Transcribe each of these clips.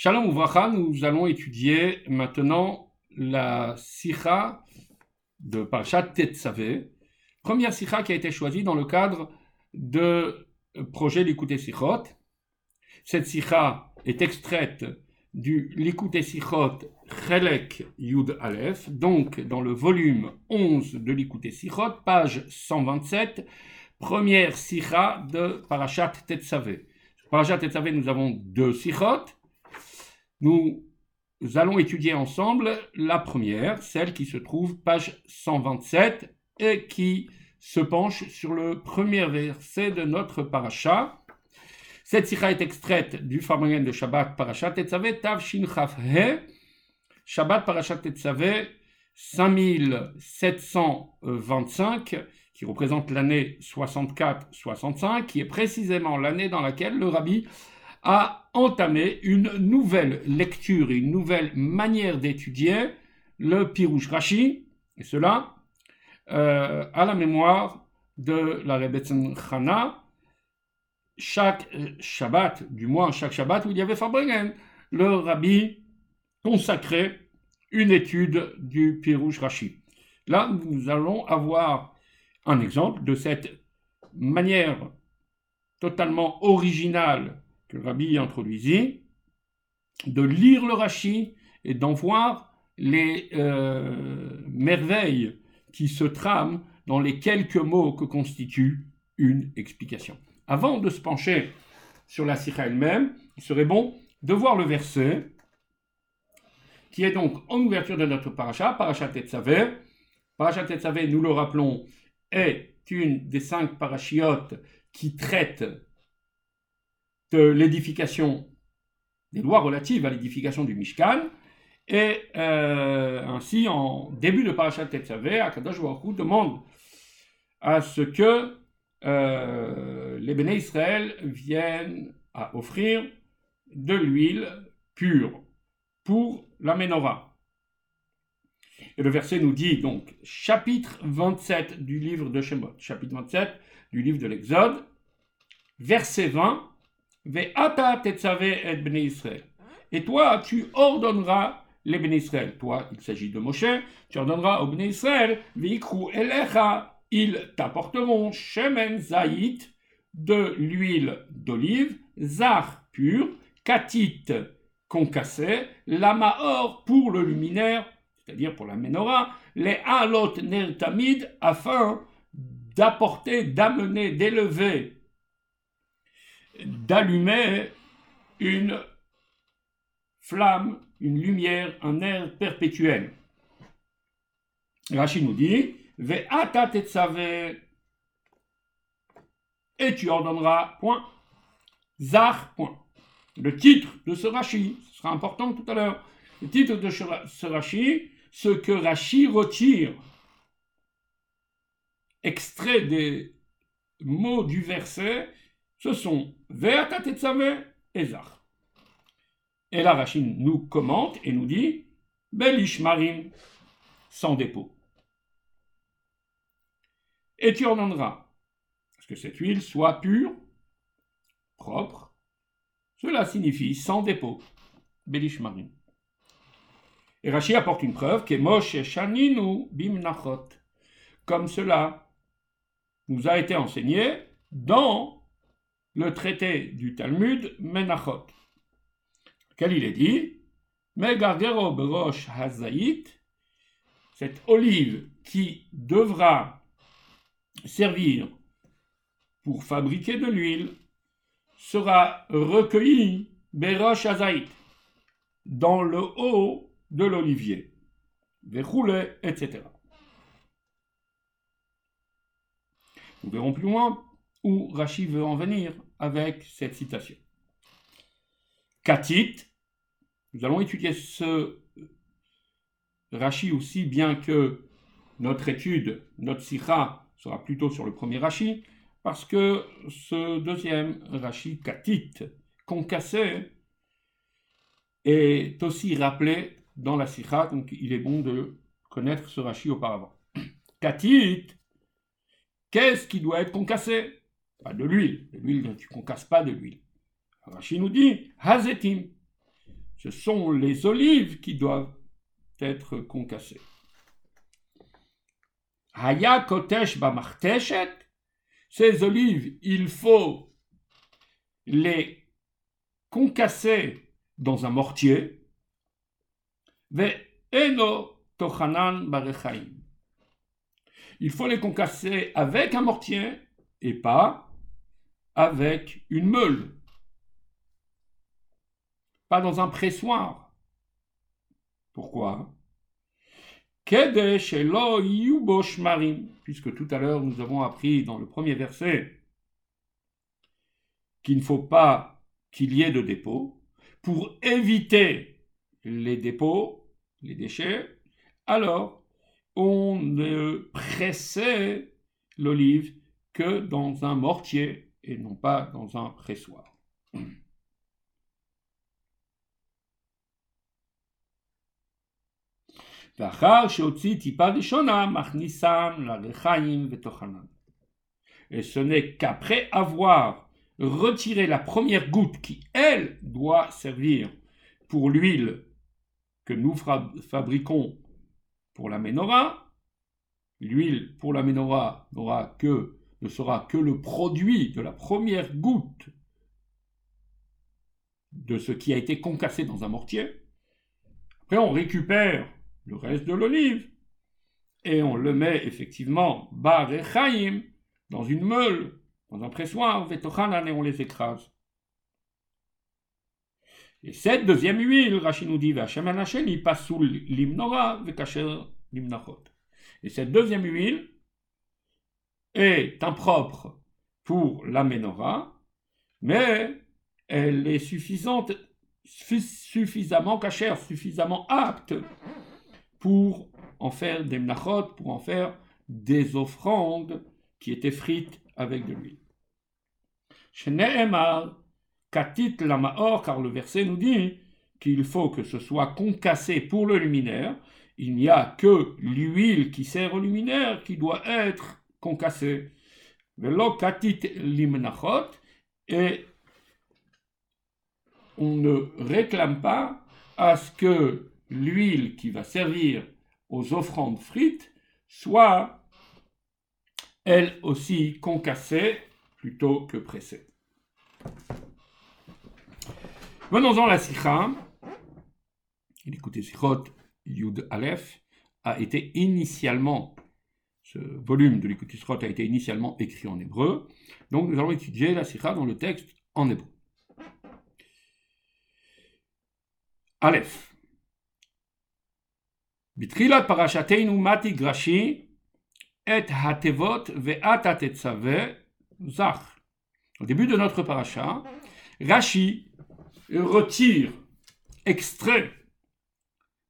Shalom Ouvracha, nous allons étudier maintenant la Sikha de Parashat Tetzavé, première Sikha qui a été choisie dans le cadre de projet Likuté Sichot. Cette Sikha est extraite du Likuté Sichot Chelek Yud Aleph, donc dans le volume 11 de Likuté Sichot, page 127, première Sikha de Parashat Tetzavé. Parashat Tetzavé, nous avons deux Sichot. Nous allons étudier ensemble la première, celle qui se trouve page 127 et qui se penche sur le premier verset de notre paracha. Cette sikha est extraite du Fabringen de Shabbat Parashat Tetzavé Tav Shin He, Shabbat Parashat Tetzavé 5725, qui représente l'année 64-65, qui est précisément l'année dans laquelle le rabbi a entamé une nouvelle lecture, une nouvelle manière d'étudier le Pirouche Rashi, et cela euh, à la mémoire de la Rebbetzin Chana, chaque euh, Shabbat, du moins chaque Shabbat où il y avait Farbringen, le rabbi consacrait une étude du Pirouche Rashi. Là, nous allons avoir un exemple de cette manière totalement originale que rabbi introduisit, de lire le Rashi et d'en voir les euh, merveilles qui se trament dans les quelques mots que constitue une explication. Avant de se pencher sur la sikha elle-même, il serait bon de voir le verset qui est donc en ouverture de notre paracha, paracha Tetzavé. Paracha Tetzavé, nous le rappelons, est une des cinq parachiotes qui traitent de l'édification, des lois relatives à l'édification du Mishkan. Et euh, ainsi, en début de Parashat Tetzavé, Akadosh Baruch demande à ce que euh, les béné Israël viennent à offrir de l'huile pure pour la menorah. Et le verset nous dit donc, chapitre 27 du livre de Shemot, chapitre 27 du livre de l'Exode, verset 20, et toi, tu ordonneras les béné Israël. Toi, il s'agit de Moshe, tu ordonneras aux béné Israël, elecha, ils t'apporteront shemen zaït, de l'huile d'olive, zar pur, katit concassé, lamaor pour le luminaire, c'est-à-dire pour la menorah, les alot nertamid, afin d'apporter, d'amener, d'élever d'allumer une flamme, une lumière, un air perpétuel. Rachid nous dit et tu ordonneras, point, Zar, point. Le titre de ce Rashi, ce sera important tout à l'heure. Le titre de ce Rashi, ce que Rashi retire, extrait des mots du verset, ce sont Ve'ata et Zach. Et la Rachine nous commente et nous dit Belish Marim, sans dépôt. Et tu ordonneras que cette huile soit pure, propre. Cela signifie sans dépôt. Belish Marim. Et Rachi apporte une preuve qui est Moshe Shaninu Bimnachot. Comme cela nous a été enseigné dans le traité du Talmud Menachot, quel il est dit Megargero berosh hazaït, cette olive qui devra servir pour fabriquer de l'huile, sera recueillie berosh hazaït, dans le haut de l'olivier, verroulé, etc. Nous verrons plus loin où Rashi veut en venir avec cette citation. Katit, nous allons étudier ce Rashi aussi, bien que notre étude, notre sikha, sera plutôt sur le premier Rashi, parce que ce deuxième Rashi, Katit, concassé, est aussi rappelé dans la sikha, donc il est bon de connaître ce Rashi auparavant. Katit, qu'est-ce qui doit être concassé? Pas de l'huile. De l'huile, tu ne concasses pas de l'huile. Rachid nous dit Hazetim. ce sont les olives qui doivent être concassées. Haya kotesh bamarteshet, ces olives, il faut les concasser dans un mortier. Ve eno. Il faut les concasser avec un mortier et pas avec une meule. Pas dans un pressoir. Pourquoi? Puisque tout à l'heure nous avons appris dans le premier verset qu'il ne faut pas qu'il y ait de dépôts. Pour éviter les dépôts, les déchets, alors on ne pressait l'olive que dans un mortier et non pas dans un pressoir. Et ce n'est qu'après avoir retiré la première goutte qui, elle, doit servir pour l'huile que nous fabriquons pour la menorah, l'huile pour la menorah n'aura que, ne sera que le produit de la première goutte de ce qui a été concassé dans un mortier. Après, on récupère le reste de l'olive et on le met effectivement bar et chaim dans une meule, dans un pressoir, et on les écrase. Et cette deuxième huile, Rashi nous dit, sous l'imnora. Et cette deuxième huile est impropre pour la menorah, mais elle est suffisante, suffisamment cachère, suffisamment apte pour en faire des mnachot, pour en faire des offrandes qui étaient frites avec de l'huile. Chez Katit Lamaor, car le verset nous dit qu'il faut que ce soit concassé pour le luminaire. Il n'y a que l'huile qui sert au luminaire qui doit être concassée. Velo Katit Limnachot, et on ne réclame pas à ce que l'huile qui va servir aux offrandes frites soit elle aussi concassée plutôt que pressée. Venons-en à la Sikha. L'écoutez, Sikhot Yud Aleph a été initialement, ce volume de l'écoute Sikhot a été initialement écrit en hébreu. Donc nous allons étudier la Sikha dans le texte en hébreu. Aleph. בתחילת פרשתנו מתי גרשי et hatevot ve'at zach. Au début de notre paracha, Rashi retire extrait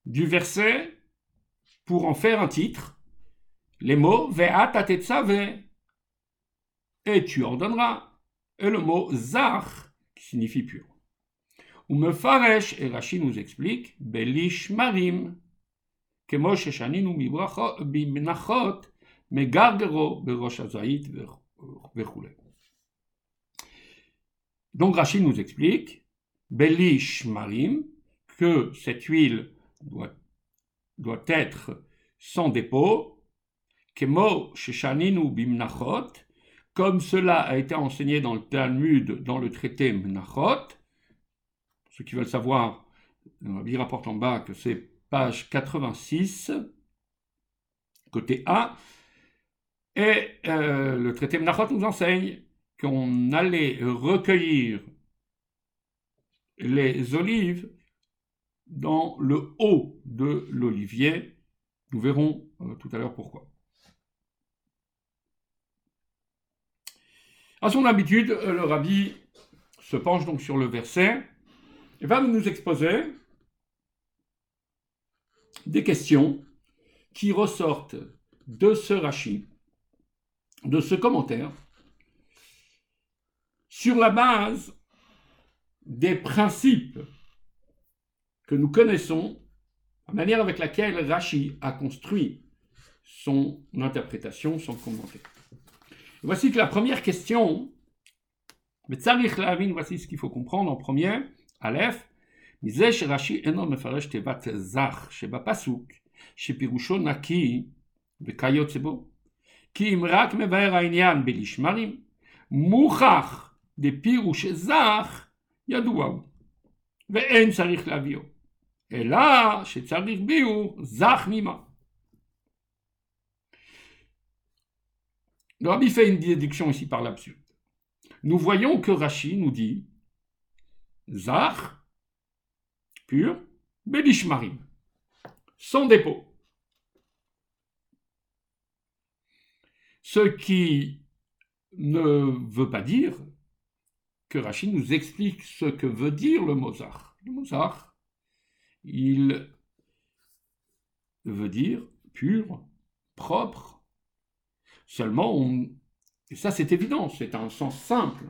du verset pour en faire un titre, les mots ve'at et tu ordonneras, et le mot zach qui signifie pur. Ou me faresh, et Rashi nous explique, belish marim, כמו ששנינו במנחות מגרגרו בראש הזית וכו'. Donc Rachid nous explique, Belish Marim, que cette huile doit, doit être sans dépôt, Kemo Bimnachot, comme cela a été enseigné dans le Talmud, dans le traité Mnachot. Ceux qui veulent savoir, il rapporte en bas que c'est page 86, côté A. Et euh, le traité Mnachot nous enseigne qu'on allait recueillir les olives dans le haut de l'olivier. Nous verrons euh, tout à l'heure pourquoi. À son habitude, euh, le rabbi se penche donc sur le verset et va nous exposer des questions qui ressortent de ce rachis, de ce commentaire, sur la base des principes que nous connaissons, la manière avec laquelle Rashi a construit son interprétation, son commentaire. Voici que la première question, mais voici ce qu'il faut comprendre en premier, Aleph, מזה שרש"י אינו מפרש תיבת זך שבפסוק, שפירושו נקי וכיוצא בו. כי אם רק מבאר העניין בלשמרים, מוכח דפירוש זך ידוע הוא, ואין צריך להביאו, אלא שצריך ביאור זך נימה. Le rabbi fait une déduction ici par l'absurde. Nous voyons que Rashi nous dit Zach, pur, Belishmarim, sans dépôt. Ce qui ne veut pas dire que Rachid nous explique ce que veut dire le Mozart. Le Mozart, il veut dire pur, propre. Seulement, ça c'est évident, c'est un sens simple.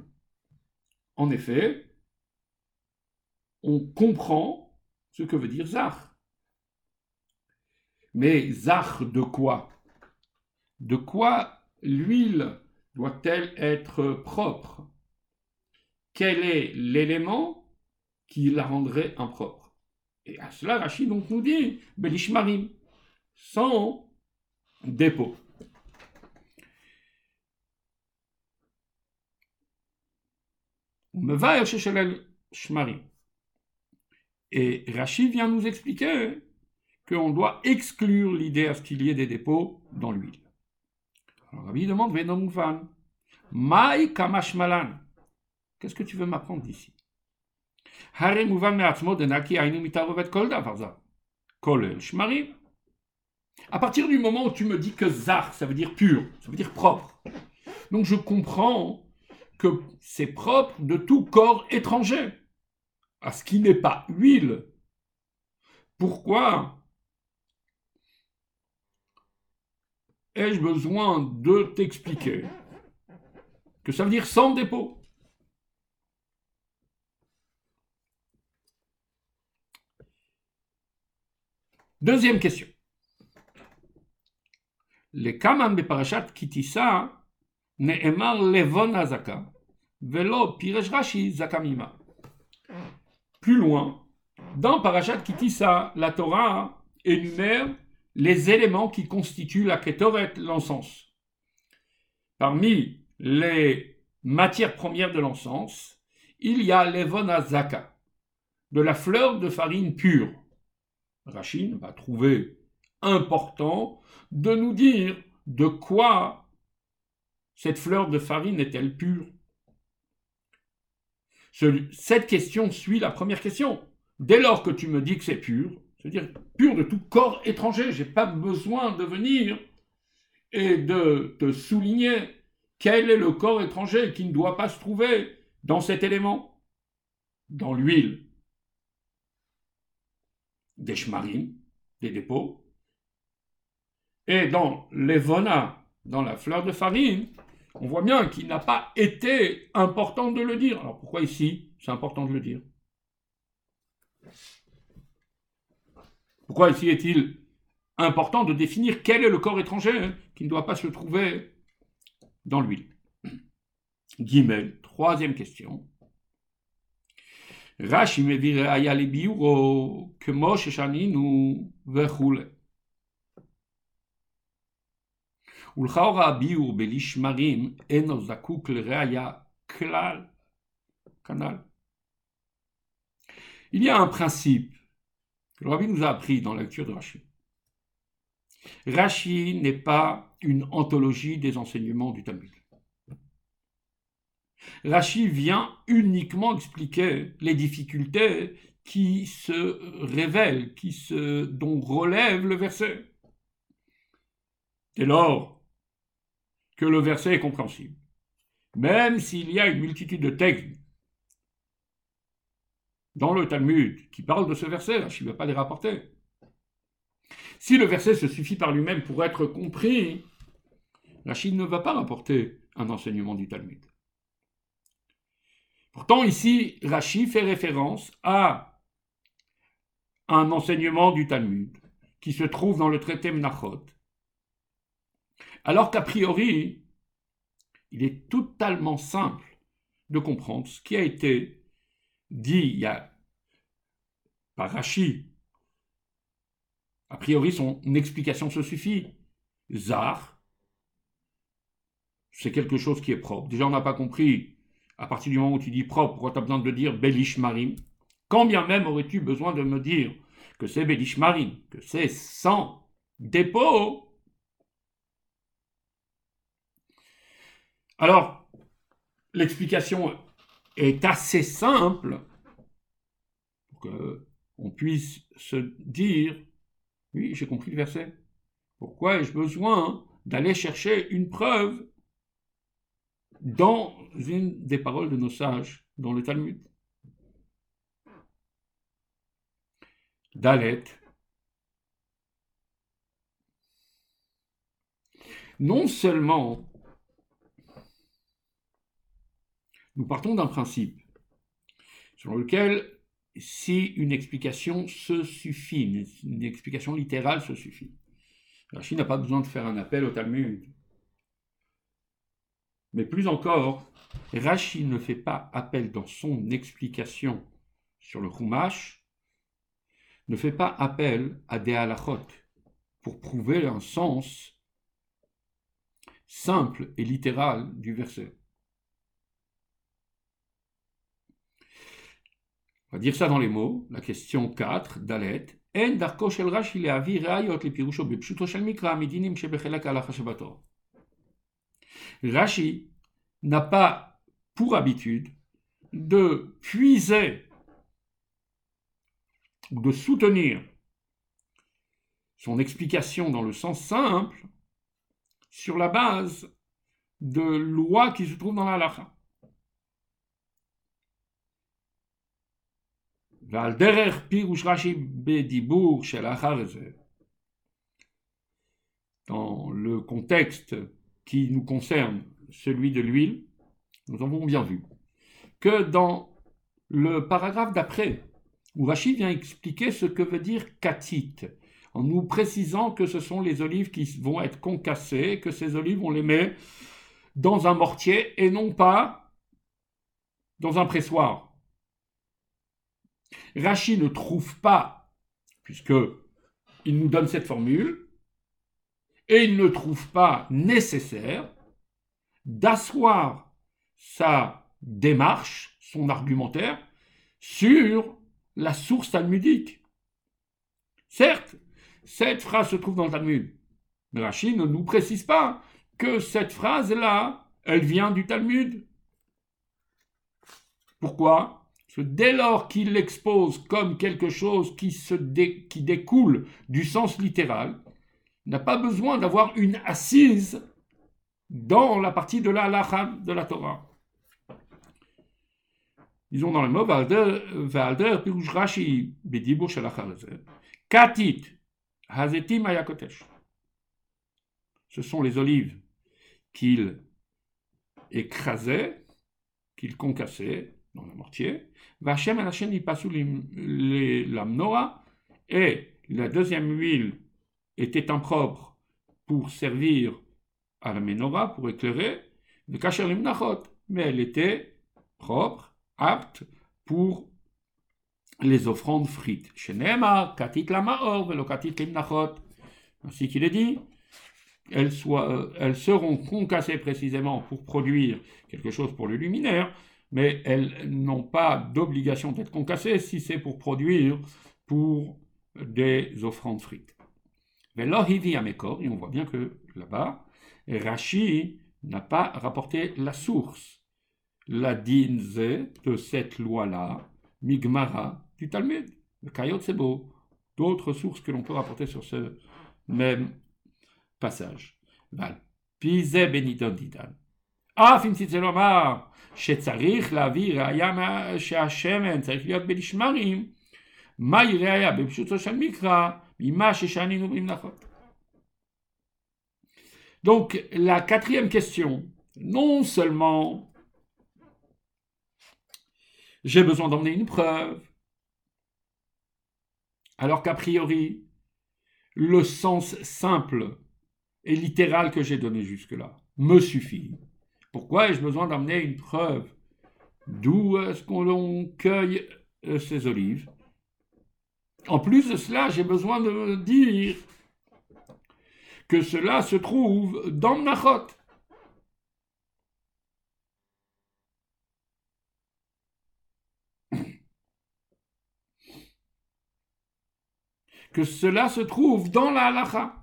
En effet, on comprend ce que veut dire Zach. Mais Zach de quoi? De quoi l'huile doit-elle être propre? Quel est l'élément qui la rendrait impropre? Et à cela, Rachid donc nous dit Belishmarim, sans dépôt. Et Rachid vient nous expliquer qu'on doit exclure l'idée à ce qu'il y ait des dépôts dans l'huile. Alors Rabbi demande Venomufan. Mai kamashmalan. Qu'est-ce que tu veux m'apprendre d'ici? À partir du moment où tu me dis que zar, ça veut dire pur, ça veut dire propre. Donc je comprends que c'est propre de tout corps étranger, à ce qui n'est pas huile. Pourquoi ai-je besoin de t'expliquer que ça veut dire sans dépôt? Deuxième question. Les kaman parashat kitissa ne'emar levon azaka velo piresh rashi zakamima. Plus loin, dans parashat kitissa, la Torah énumère les éléments qui constituent la kétoret, l'encens. Parmi les matières premières de l'encens, il y a l'evonazaka, de la fleur de farine pure. Rachid va trouver important de nous dire de quoi cette fleur de farine est-elle pure? Cette question suit la première question. Dès lors que tu me dis que c'est pur, c'est-à-dire pur de tout corps étranger. Je n'ai pas besoin de venir et de te souligner quel est le corps étranger qui ne doit pas se trouver dans cet élément, dans l'huile, des shmarim, des dépôts, et dans l'evona, dans la fleur de farine, on voit bien qu'il n'a pas été important de le dire. Alors pourquoi ici c'est important de le dire? Pourquoi ici est-il important de définir quel est le corps étranger hein, qui ne doit pas se trouver dans l'huile? Troisième question. ולכאורה הביור בלי שמרים אינו זקוק לראיה כלל, כנ"ל. Il y a un principe le Rabbi nous a appris dans la lecture de Rashi. Rashi n'est pas une anthologie des enseignements du Talmud. Rashi vient uniquement expliquer les difficultés qui se révèlent, qui se, dont relève le verset. Dès lors que le verset est compréhensible, même s'il y a une multitude de textes dans le Talmud qui parle de ce verset, je ne vais pas les rapporter. Si le verset se suffit par lui-même pour être compris, la Chine ne va pas rapporter un enseignement du Talmud. Pourtant, ici, Rashi fait référence à un enseignement du Talmud qui se trouve dans le traité Menachot, alors qu'a priori, il est totalement simple de comprendre ce qui a été dit par Rashi. A priori, son explication se suffit. Zar, c'est quelque chose qui est propre. Déjà, on n'a pas compris, à partir du moment où tu dis propre, pourquoi tu as besoin de dire Belish Marim? Quand bien même aurais-tu besoin de me dire que c'est Belish Marim, que c'est sans dépôt? Alors, l'explication est assez simple pour qu'on puisse se dire, oui, j'ai compris le verset. Pourquoi ai-je besoin d'aller chercher une preuve dans une des paroles de nos sages, dans le Talmud? Dalet. Non seulement nous partons d'un principe selon lequel si une explication se suffit, une, explication littérale se suffit. Rashi n'a pas besoin de faire un appel au Talmud. Mais plus encore, Rashi ne fait pas appel dans son explication sur le Chumash, ne fait pas appel à des halachot pour prouver un sens simple et littéral du verset. On va dire ça dans les mots. La question 4, Dalet. En Rashi. Rashi n'a pas pour habitude de puiser ou de soutenir son explication dans le sens simple sur la base de lois qui se trouvent dans la halacha. Dans le contexte qui nous concerne, celui de l'huile, nous avons bien vu que dans le paragraphe d'après, où vient expliquer ce que veut dire katit, en nous précisant que ce sont les olives qui vont être concassées, que ces olives, on les met dans un mortier et non pas dans un pressoir. Rachid ne trouve pas, puisque il nous donne cette formule, et il ne trouve pas nécessaire d'asseoir sa démarche, son argumentaire, sur la source talmudique. Certes, cette phrase se trouve dans le Talmud, mais Rachid ne nous précise pas que cette phrase-là, elle vient du Talmud. Pourquoi? Dès lors qu'il l'expose comme quelque chose qui, découle du sens littéral, n'a pas besoin d'avoir une assise dans la partie de la de la Torah. Disons dans le mot Valder, Rashi, Bedibur Katit, Hazetim Ayakotesh. Ce sont les olives qu'il écrasait, qu'il concassait dans le mortier, et la deuxième huile était impropre pour servir à la menorah, pour éclairer, le kacher mais elle était propre, apte pour les offrandes frites. Shenema, katit la maor, velo katit limnachot. Ainsi qu'il est dit, elles, euh, elles seront concassées précisément pour produire quelque chose pour le luminaire, mais elles n'ont pas d'obligation d'être concassées si c'est pour produire pour des offrandes frites. Mais l'Ohivi Amekor, et on voit bien que là-bas, Rashi n'a pas rapporté la source, la dinze de cette loi-là, Migmara du Talmud, le Kayot Sebo, d'autres sources que l'on peut rapporter sur ce même passage. Pise benidon didan. Ah, fin שצריך להביא ראיה שהשמן צריך להיות בנשמרים, מהי ראיה בפשוטו של מקרא ממה ששנינו במנחות. Donc la quatrième question, non seulement j'ai besoin d'emmener une preuve, alors qu'a priori le sens simple et littéral que j'ai donné jusque-là me suffit. Pourquoi ai-je besoin d'amener une preuve? D'où est-ce qu'on cueille euh, ces olives? En plus de cela, j'ai besoin de dire que cela se trouve dans Mnachot. Que cela se trouve dans la halacha.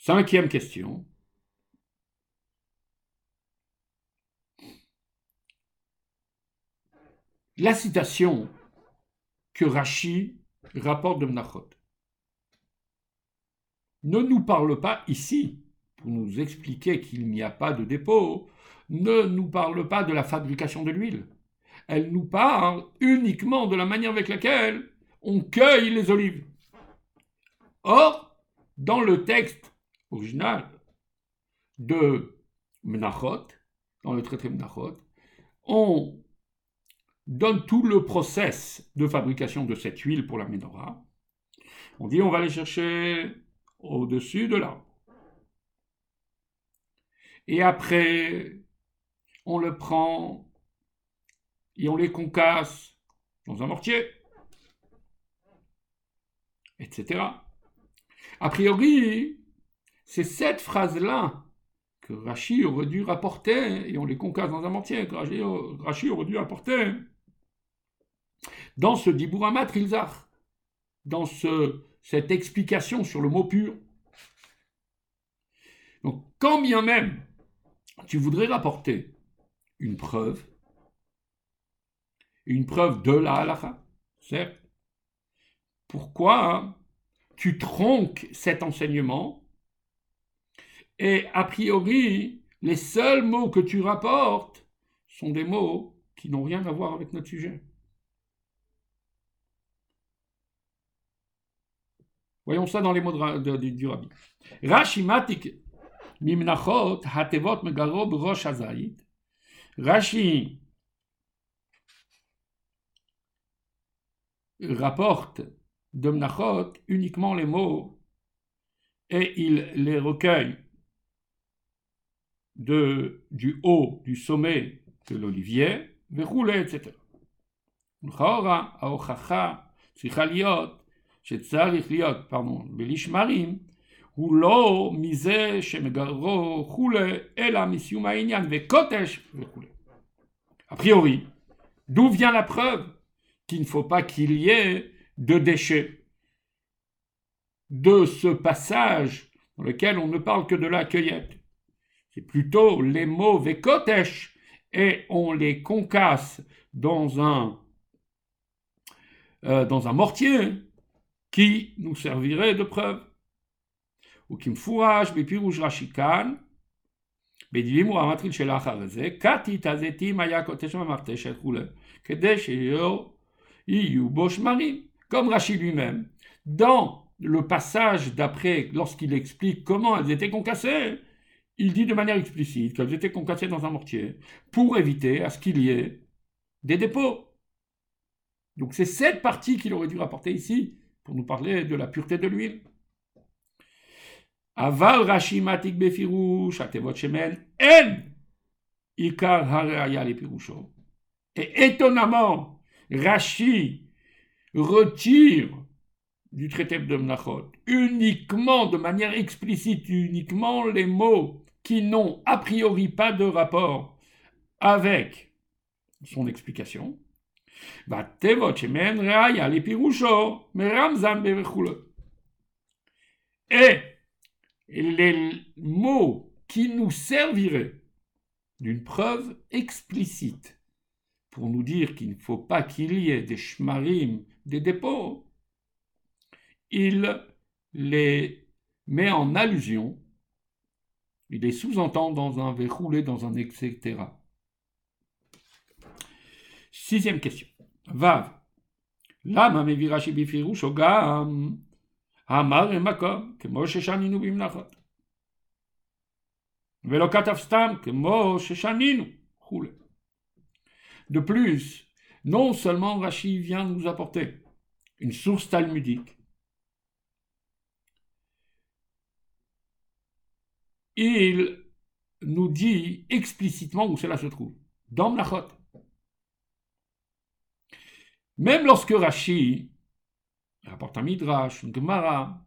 Cinquième question. La citation que Rashi rapporte de Mnachot ne nous parle pas ici, pour nous expliquer qu'il n'y a pas de dépôt, ne nous parle pas de la fabrication de l'huile. Elle nous parle uniquement de la manière avec laquelle on cueille les olives. Or, dans le texte original de Menachot, dans le traité Menachot, on donne tout le process de fabrication de cette huile pour la menorah. On dit on va aller chercher au-dessus de l'arbre. Et après, on le prend et on les concasse dans un mortier, etc. A priori, c'est cette phrase-là que Rachi aurait dû rapporter, et on les concasse dans un mortier, que Rachi aurait dû rapporter dans ce Diburamat Rilzach, dans ce, cette explication sur le mot pur. Donc, quand bien même tu voudrais rapporter une preuve, une preuve de la halakha, certes, pourquoi tu tronques cet enseignement et a priori, les seuls mots que tu rapportes sont des mots qui n'ont rien à voir avec notre sujet. Voyons ça dans les mots du rabbi. Rashi matik mimnachot hatevot megaro rosh hazayit. Rashi rapporte de Mnachot uniquement les mots et il les recueille de, du haut, du sommet de l'olivier, etc. לכאורה ההוכחה צריכה להיות שצריך להיות, פרדון, בלישמרים, הוא לא מזה שמגרו כולי, אלא מסיום העניין וקוטש וכולי. A priori, d'où vient la preuve qu'il ne faut pas qu'il y ait de déchets de ce passage dans lequel on ne parle que de la cueillette C'est plutôt les mots vekotesh et on les concasse dans un, euh, dans un mortier qui nous servirait de preuve. Ou qui me fourrage, bepirouj rashikan, בדברים הוא המטריל של האחר הזה, כתית הזיתים היה קוטש במרתף של כולי, כדי שיהיו בו שמרים, comme Rachid lui-même, dans le passage d'après, lorsqu'il explique comment elles étaient concassées, il dit de manière explicite qu'elles étaient concassées dans un mortier pour éviter à ce qu'il y ait des dépôts. Donc c'est cette partie qu'il aurait dû rapporter ici pour nous parler de la pureté de l'huile. Aval Rashi Matik Befirouch, Atevot Shemen, En Ikar Hareaya le Pirusho. Et étonnamment, Rashi retire du traité de Mnachot uniquement, de manière explicite, uniquement les mots qui n'ont a priori pas de rapport avec son explication. Et les mots qui nous serviraient d'une preuve explicite pour nous dire qu'il ne faut pas qu'il y ait des shmarim, des dépôts, il les met en allusion il les sous-entend dans un verroulé, dans un etc. Sixième question. Vav. Lama hein, mevirashi bifirush ogam. Hum, Amar emakom. Kemo sheshaninu bimnachot. Velo katav stam. Kemo sheshaninu. Roule. De plus, non seulement Rashi vient nous apporter une source talmudique il nous dit explicitement où cela se trouve. Dans Mlachot. Même lorsque Rashi rapporte un Midrash, une Gemara,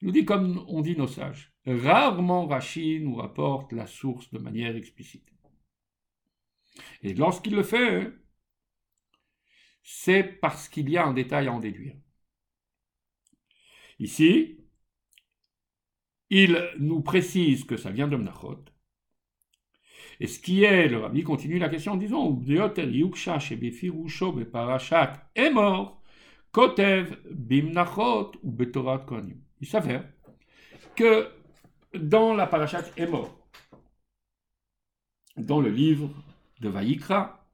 il nous dit comme on dit nos sages, rarement Rashi nous rapporte la source de manière explicite. Et lorsqu'il le fait, c'est parce qu'il y a un détail à en déduire. Ici, il nous précise que ça vient de Mnachot. Et ce qui est, le rabbi continue la question en disant est mort, Kotev bimnachot ou betorat kohanim. Il s'avère que dans la parachat mort, dans le livre de Vaïkra,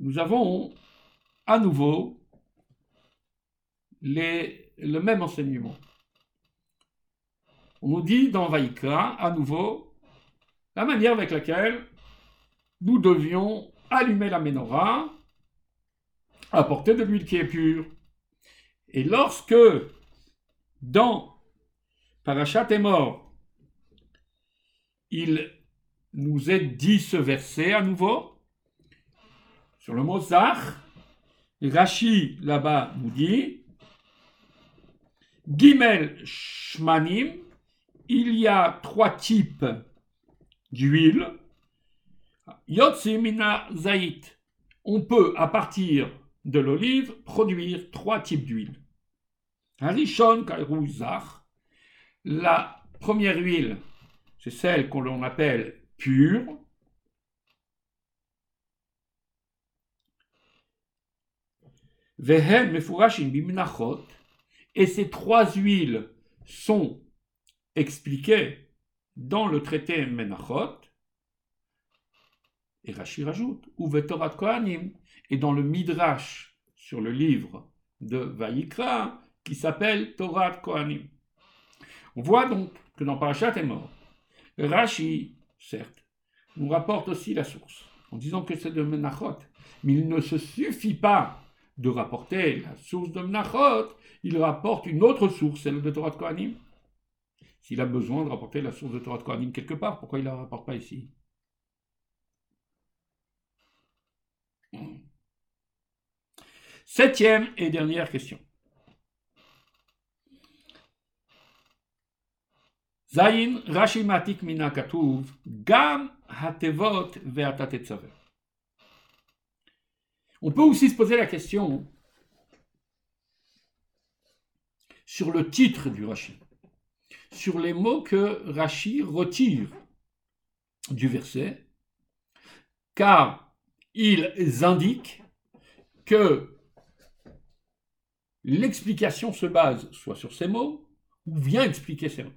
nous avons à nouveau le même enseignement. On nous dit dans Vaïkra, à nouveau, la manière avec laquelle nous devions allumer la menorah, apporter de l'huile qui est pure. Et lorsque, dans Parachat est mort, il nous est dit ce verset à nouveau, sur le mot Zach, Rashi là-bas nous dit Gimel Shmanim, il y a trois types d'huile. Yotzimina Zait, on peut à partir de l'olive produire trois types d'huile. Rishon Zach, la première huile, c'est celle qu'on appelle pure. Et ces trois huiles sont expliquées dans le traité Menachot. Et Rashi rajoute, ou Vetorat Kohanim, et dans le Midrash sur le livre de Vaïkra, qui s'appelle Torah Kohanim. On voit donc que dans Parashat est mort. Rashi, certes, nous rapporte aussi la source, en disant que c'est de Menachot, mais il ne se suffit pas de rapporter la source de Menachot, il rapporte une autre source, celle de Torah de Kohanim. S'il a besoin de rapporter la source de Torah de Kohanim quelque part, pourquoi il ne la rapporte pas ici? Septième et dernière question. Zayin Rashi Matik Gam Hatevot On peut aussi se poser la question sur le titre du Rashi, sur les mots que Rashi retire du verset, car ils indiquent que l'explication se base soit sur ces mots, ou vient expliquer ces mots.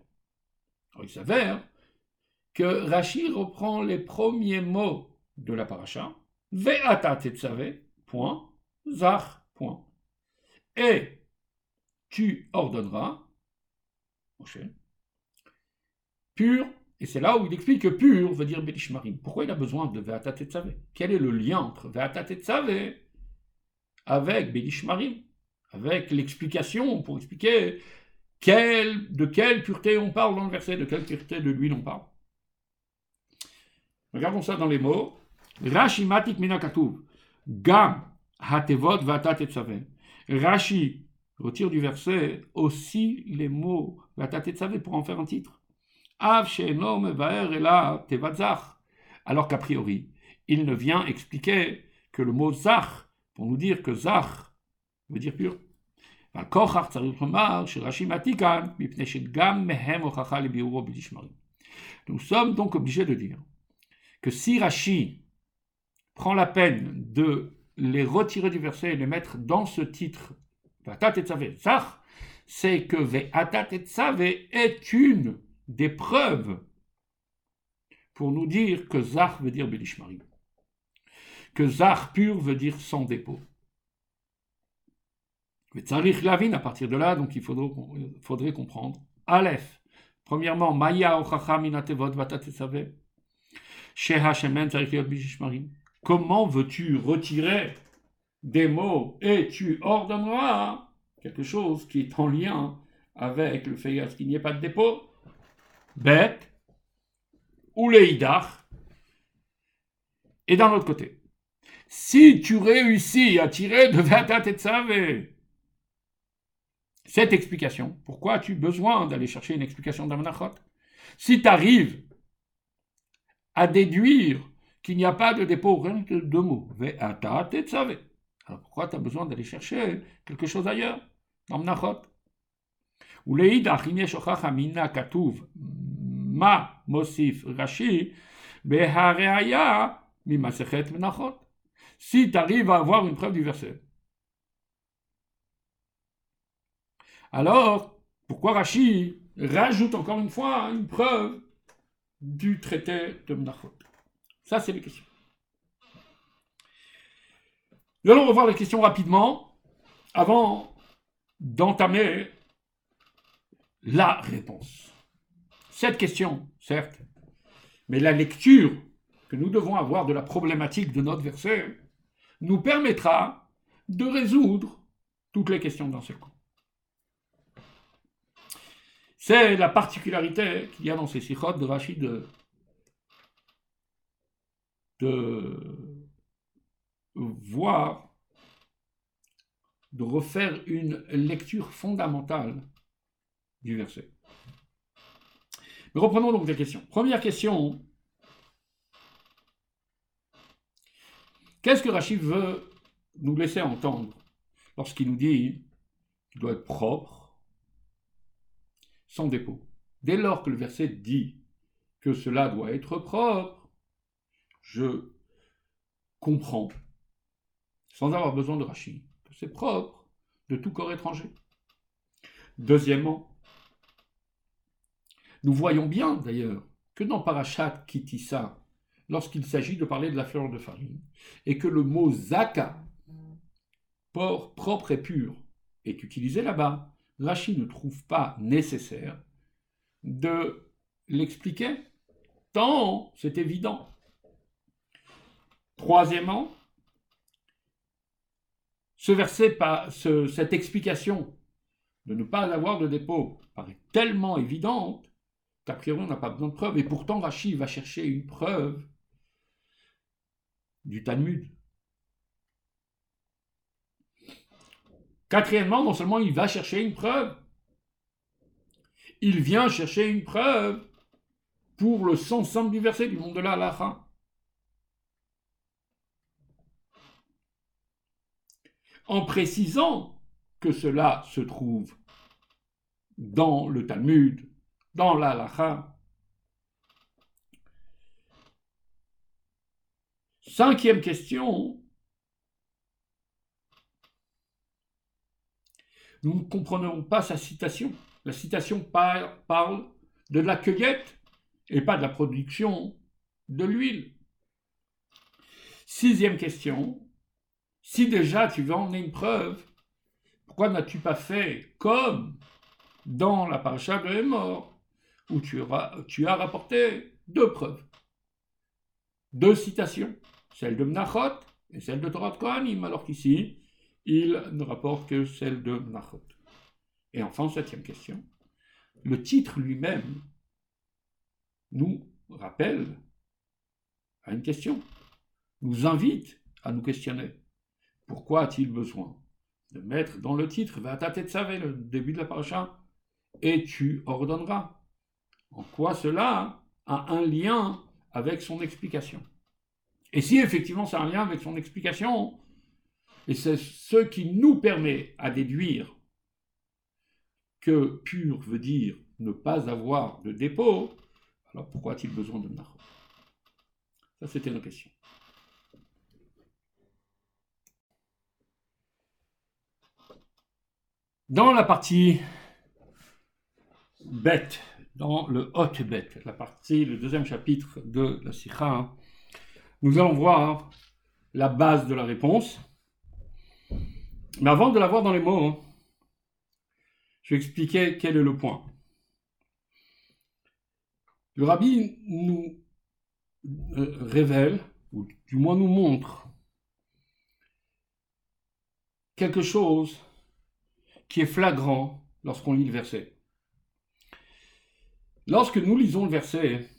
Il s'avère que Rashi reprend les premiers mots de la paracha, Ve'ata tetzave, point. Et tu ordonneras, pur, et c'est là où il explique que pur veut dire Belishmarim. Pourquoi il a besoin de Ve'ata tetzave Quel est le lien entre Ve'ata tetzave avec Belishmarim Avec l'explication pour expliquer de quelle pureté on parle dans le verset De quelle pureté de l'huile on parle Regardons ça dans les mots. Gam hatevot vatat Rashi retire du verset aussi les mots vatat pour en faire un titre. Av Alors qu'a priori, il ne vient expliquer que le mot zach pour nous dire que zach veut dire pur. Nous sommes donc obligés de dire que si Rashi prend la peine de les retirer du verset et les mettre dans ce titre, c'est que Ve'atat est une des preuves pour nous dire que Zach veut dire Belishmarim, que Zach pur veut dire sans dépôt. Mais Tzarich à partir de là, donc il faudrait, faudrait comprendre. Aleph. Premièrement, Maya Ochacha Minatevot Vatatesave. Sheha Shemen Tzarich Liot Bishmarim. Comment veux-tu retirer des mots et tu ordonneras quelque chose qui est en lien avec le fait qu'il n'y ait pas de dépôt? Bête ou leidach. Et d'un autre côté, si tu réussis à tirer de Vatat et cette explication, pourquoi as-tu besoin d'aller chercher une explication d'Amnachot Si tu arrives à déduire qu'il n'y a pas de dépôt rien que de mots. Alors pourquoi tu as besoin d'aller chercher quelque chose ailleurs Dans Menachot. Katuv ma mosif rashi behareaya mimasechet menachot. Si tu arrives à avoir une preuve du verset. Alors, pourquoi Rashi rajoute encore une fois une preuve du traité de Mnachot? Ça, c'est les questions. Nous allons revoir les questions rapidement avant d'entamer la réponse. Cette question, certes, mais la lecture que nous devons avoir de la problématique de notre verset nous permettra de résoudre toutes les questions d'un seul coup. C'est la particularité qu'il y a dans ces sikhot de Rachid de, voir, de refaire une lecture fondamentale du verset. Mais reprenons donc les questions. Première question. Qu'est-ce que Rachid veut nous laisser entendre lorsqu'il nous dit qu'il doit être propre, sans dépôt Dès lors que le verset dit que cela doit être propre, je comprends sans avoir besoin de Rachid, que c'est propre de tout corps étranger. Deuxièmement, nous voyons bien d'ailleurs que dans Parashat Kitissa, lorsqu'il s'agit de parler de la fleur de farine, et que le mot zaka, port propre et pur, est utilisé là-bas, Rachid ne trouve pas nécessaire de l'expliquer, tant c'est évident. Troisièmement, ce verset, cette explication de ne pas avoir de dépôt paraît tellement évidente qu'a priori on n'a pas besoin de preuve. Et pourtant, Rachid va chercher une preuve du Talmud. Quatrièmement, non seulement il va chercher une preuve, il vient chercher une preuve pour le sens simple du verset du monde de la fin. En précisant que cela se trouve dans le Talmud, dans l'Alacha. Cinquième question. Nous ne comprenons pas sa citation. La citation parle de la cueillette et pas de la production de l'huile. Sixième question. Si déjà tu veux emmener une preuve, pourquoi n'as-tu pas fait comme dans la paracha de mort, où tu, as rapporté deux preuves, deux citations, celle de Mnachot et celle de Torah Kohanim, alors qu'ici, il ne rapporte que celle de Mnachot. Et enfin, septième question, le titre lui-même nous rappelle à une question, nous invite à nous questionner. Pourquoi a-t-il besoin? De mettre dans le titre Vatate le début de la paracha, et tu ordonneras. En quoi cela a un lien avec son explication? Et si effectivement c'est un lien avec son explication, et c'est ce qui nous permet à déduire que pur veut dire ne pas avoir de dépôt, alors pourquoi a-t-il besoin de Nahor Ça, c'était nos questions. Dans la partie bête, dans le hot bête, la partie, le deuxième chapitre de la Sikha, nous allons voir la base de la réponse. Mais avant de la voir dans les mots, je vais expliquer quel est le point. Le rabbi nous euh, révèle, ou du moins nous montre, quelque chose qui est flagrant lorsqu'on lit le verset. Lorsque nous lisons le verset,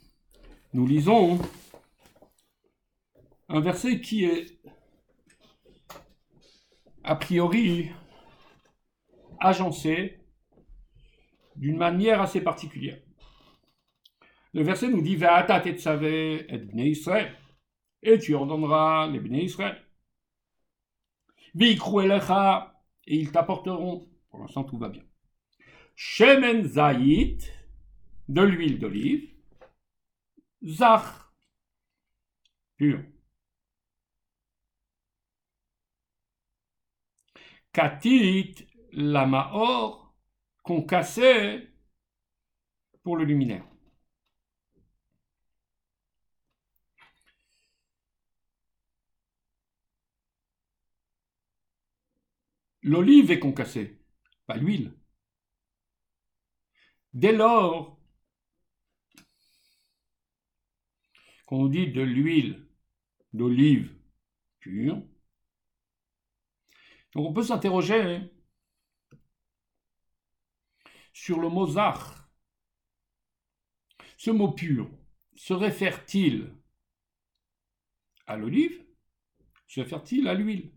nous lisons un verset qui est a priori agencé d'une manière assez particulière. Le verset nous dit et bnei Israël, et tu ordonneras les bnei et ils t'apporteront. Pour l'instant, tout va bien. Shemen zayit, de l'huile d'olive. Zach, pur. Katit, la maor, pour le luminaire. L'olive est concassée, pas l'huile. Dès lors qu'on dit de l'huile d'olive pure, donc on peut s'interroger sur le mot zach. Ce mot pur se réfère-t-il à l'olive? Se réfère-t-il à l'huile?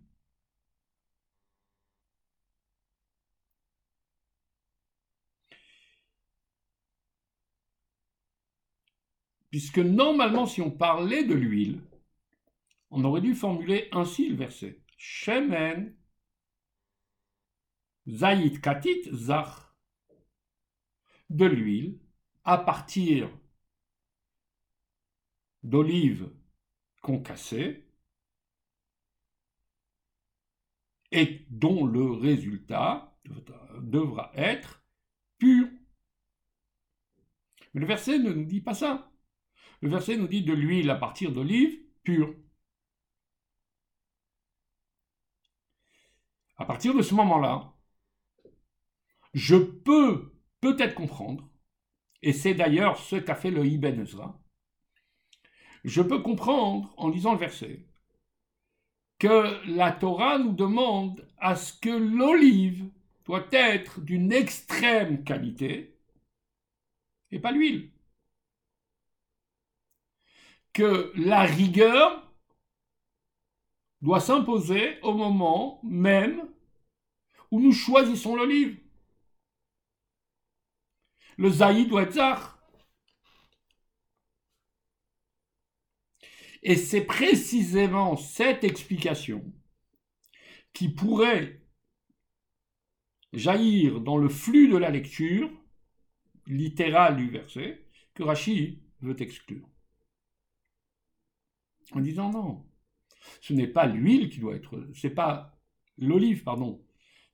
Puisque normalement, si on parlait de l'huile, on aurait dû formuler ainsi le verset. Shemen Zayit Katit Zach. De l'huile à partir d'olives concassées et dont le résultat devra être pur. Mais le verset ne nous dit pas ça. Le verset nous dit de l'huile à partir d'olive pure. À partir de ce moment-là, je peux peut-être comprendre, et c'est d'ailleurs ce qu'a fait le Ibn Ezra, je peux comprendre en lisant le verset que la Torah nous demande à ce que l'olive doit être d'une extrême qualité et pas l'huile que la rigueur doit s'imposer au moment même où nous choisissons l'olive. Le zaïd doit être zar. Et c'est précisément cette explication qui pourrait jaillir dans le flux de la lecture littérale du verset que Rachid veut exclure en disant non, ce n'est pas l'huile qui doit être, c'est pas l'olive, pardon,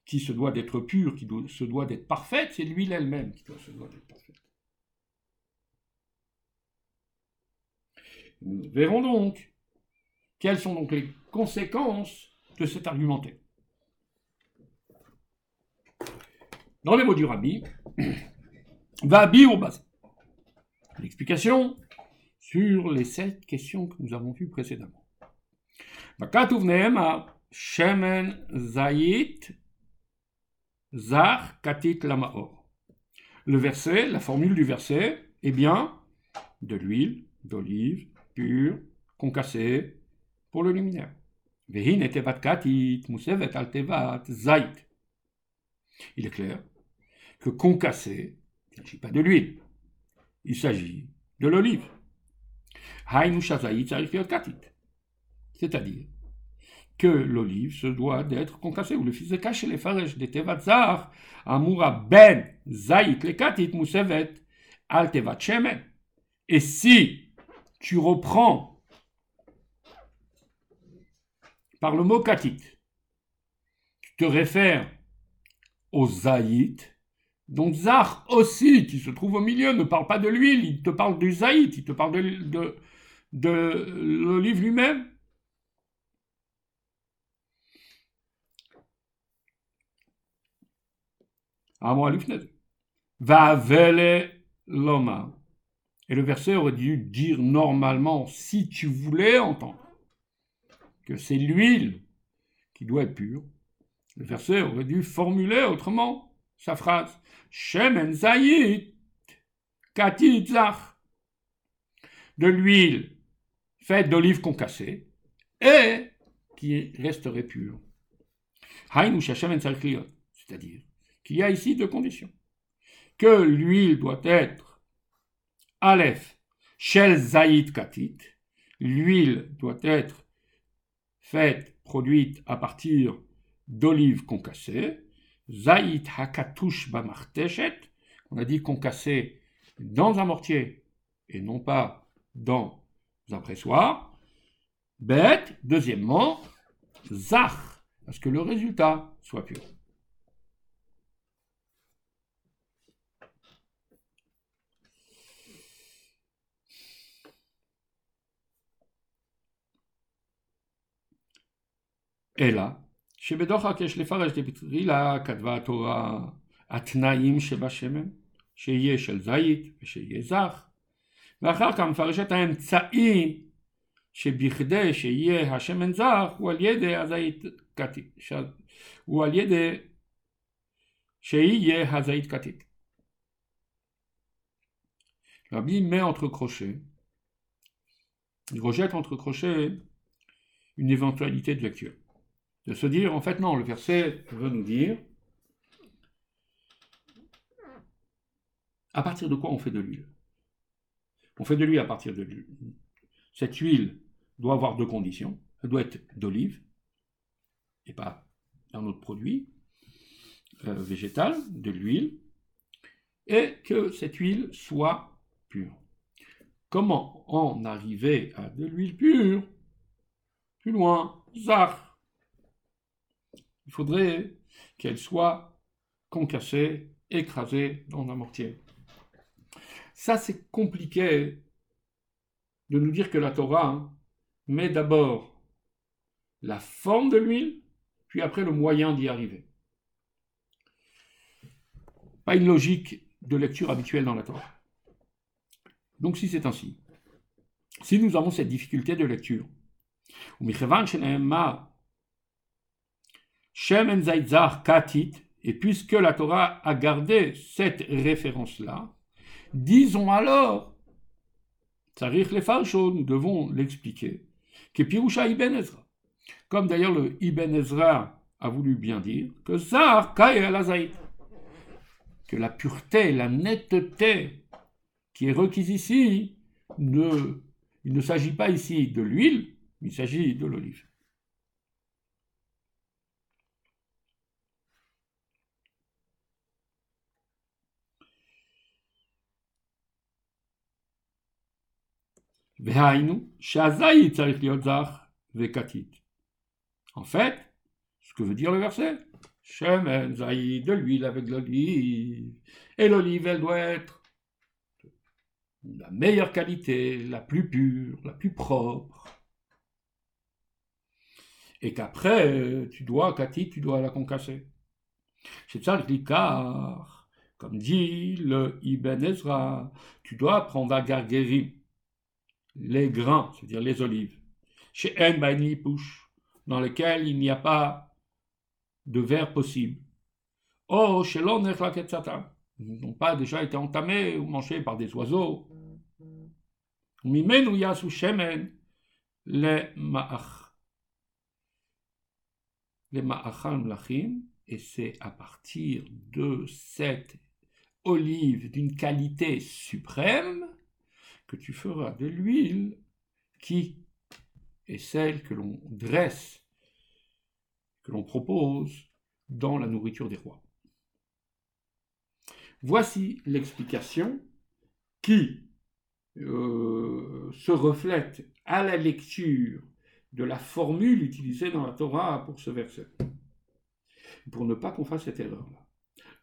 qui se doit d'être pure, qui se doit d'être parfaite, c'est l'huile elle-même qui se doit d'être parfaite. Nous verrons donc quelles sont donc les conséquences de cet argumentaire. Dans les mots du rabbi, va au bas. L'explication, sur les sept questions que nous avons vues précédemment. Zar Katit Lamaor. Le verset, la formule du verset, est bien de l'huile d'olive pure, concassée pour le luminaire. Il est clair que concassé, il ne s'agit pas de l'huile, il s'agit de l'olive. C'est-à-dire que l'olive se doit d'être concassée, ou le fils de caché les farèches de Tevatzar, Amoura ben Zaït le katit musevet al tevat shemen. Et si tu reprends par le mot katit, tu te réfères au zaït, donc Zar aussi, qui se trouve au milieu, ne parle pas de l'huile, il te parle du zaït, il te parle de, de l'olive lui-même Va l'oma. Et le verset aurait dû dire normalement, si tu voulais entendre, que c'est l'huile qui doit être pure. Le verset aurait dû formuler autrement sa phrase. Shemen zayit De l'huile faite d'olive concassée, et qui resterait pur. C'est-à-dire qu'il y a ici deux conditions. Que l'huile doit être Aleph, Shel Zaïd Katit, l'huile doit être faite, produite à partir d'olives concassées, Zaïd Hakatush Bamarteshet, on a dit concassé dans un mortier et non pas dans un pressoir. Bête, deuxièmement, Zach, parce que le résultat soit pur. אלא שבדוחק יש לפרש דפטרילה כתבה התורה התנאים שבשמן, שיהיה של זית ושיהיה זך, ואחר כך מפרשת האמצעי שבכדי שיהיה השמן זך הוא על ידי הזית כתית, הוא על ידי שיהיה הזית כתית. Rabbi met entre crochets, il rejette entre crochets une éventualité de lecture. De se dire, en fait, non, le verset veut nous dire à partir de quoi on fait de l'huile. On fait de l'huile à partir de l'huile. Cette huile doit avoir deux conditions. Elle doit être d'olive et pas d'un autre produit euh, végétal, de l'huile, et que cette huile soit pure. Comment en arriver à de l'huile pure? Plus loin, zar. Il faudrait qu'elle soit concassée, écrasée dans un mortier. Ça, c'est compliqué de nous dire que la Torah hein, met d'abord la forme de l'huile, puis après le moyen d'y arriver. Pas une logique de lecture habituelle dans la Torah. Donc si c'est ainsi, si nous avons cette difficulté de lecture, et puisque la Torah a gardé cette référence-là, disons alors, nous devons l'expliquer, que Pirusha Ibn Ezra. Comme d'ailleurs le Ibn Ezra a voulu bien dire, que Zar que la pureté, la netteté qui est requise ici, il ne s'agit pas ici de l'huile, il s'agit de l'olive. En fait, ce que veut dire le verset, Shemen de l'huile avec l'olive. Et l'olive, elle doit être la meilleure qualité, la plus pure, la plus propre. Et qu'après, tu dois, Katit, tu dois la concasser. C'est ça le car, comme dit le Ibn Ezra, tu dois prendre la garguerie les grains, c'est-à-dire les olives, chez En Push, dans lequel il n'y a pas de verre possible. Oh, chez ils n'ont pas déjà été entamés ou mangés par des oiseaux. Shemen les ma'ach. Les ma'achal mlachim, et c'est à partir de cette olive d'une qualité suprême que tu feras de l'huile qui est celle que l'on dresse, que l'on propose dans la nourriture des rois. Voici l'explication qui euh, se reflète à la lecture de la formule utilisée dans la Torah pour ce verset. Pour ne pas qu'on fasse cette erreur-là.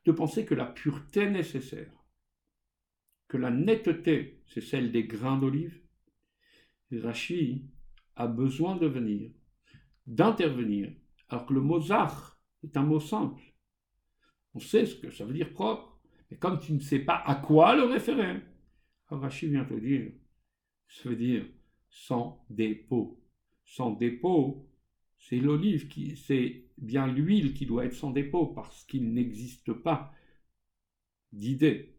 De penser que la pureté nécessaire la netteté, c'est celle des grains d'olive, Rachi a besoin de venir, d'intervenir, alors que le mot est un mot simple. On sait ce que ça veut dire propre, mais comme tu ne sais pas à quoi le référer, Rachi vient te dire, ça veut dire sans dépôt. Sans dépôt, c'est l'olive qui, c'est bien l'huile qui doit être sans dépôt parce qu'il n'existe pas d'idée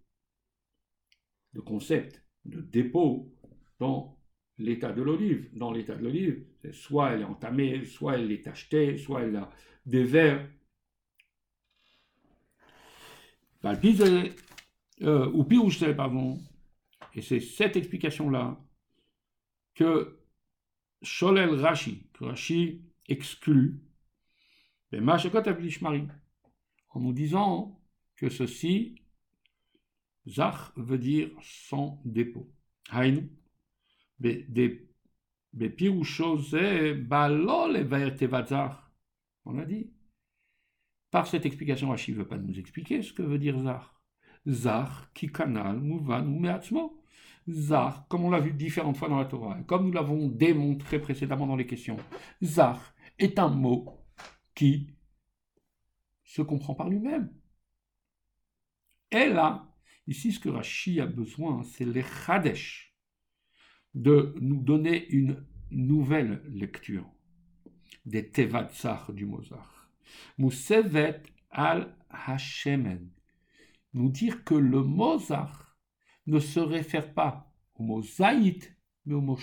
de concept de dépôt dans l'état de l'olive. Dans l'état de l'olive, soit elle est entamée, soit elle est achetée, soit elle a des vers. Euh, ou pire, pardon. Et c'est cette explication-là que Sholel Rashi, que Rashi exclut, en nous disant que ceci, Zach veut dire sans dépôt. Haïn, on a dit. Par cette explication, Rashi ne veut pas nous expliquer ce que veut dire Zar. Zar, qui canal, mouvan ou comme on l'a vu différentes fois dans la Torah, comme nous l'avons démontré précédemment dans les questions, Zar est un mot qui se comprend par lui-même. Et là, ici, ce que Rashi a besoin, c'est les Chadesh, de nous donner une nouvelle lecture des Tevatzach du Mozart. Moussevet al Hashemen. Nous dire que le Mozart ne se réfère pas au mot mais au mot.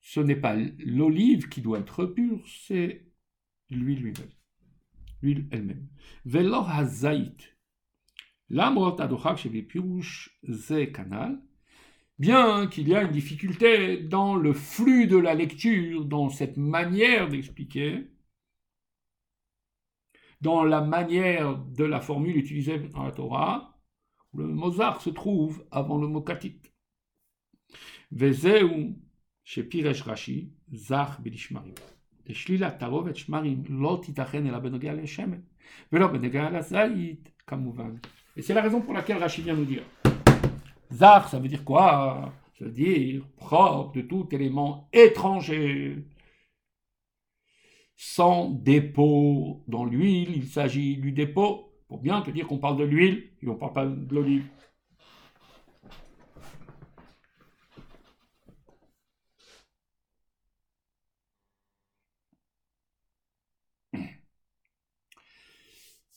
Ce n'est pas l'olive qui doit être pure, c'est l'huile lui-même. L'huile elle-même. Velor hazaït. L'amrot adochak chez pirouche ze canal. Bien qu'il y a une difficulté dans le flux de la lecture, dans cette manière d'expliquer, dans la manière de la formule utilisée dans la Torah, le Mozart se trouve avant le mot katit. Vezeu chez Piresh Rashi, Zach Bilishmarim. לשלילה תערובת שמרים לא תיתכן אלא בנוגע לשמן, ולא בנוגע לזית, כמובן. Et c'est la raison pour laquelle Rachid vient nous dire. Zar, ça veut dire quoi Ça veut dire propre de tout élément étranger. Sans dépôt dans l'huile, il s'agit du dépôt, pour bien te dire qu'on parle de l'huile et on ne parle pas de l'olive.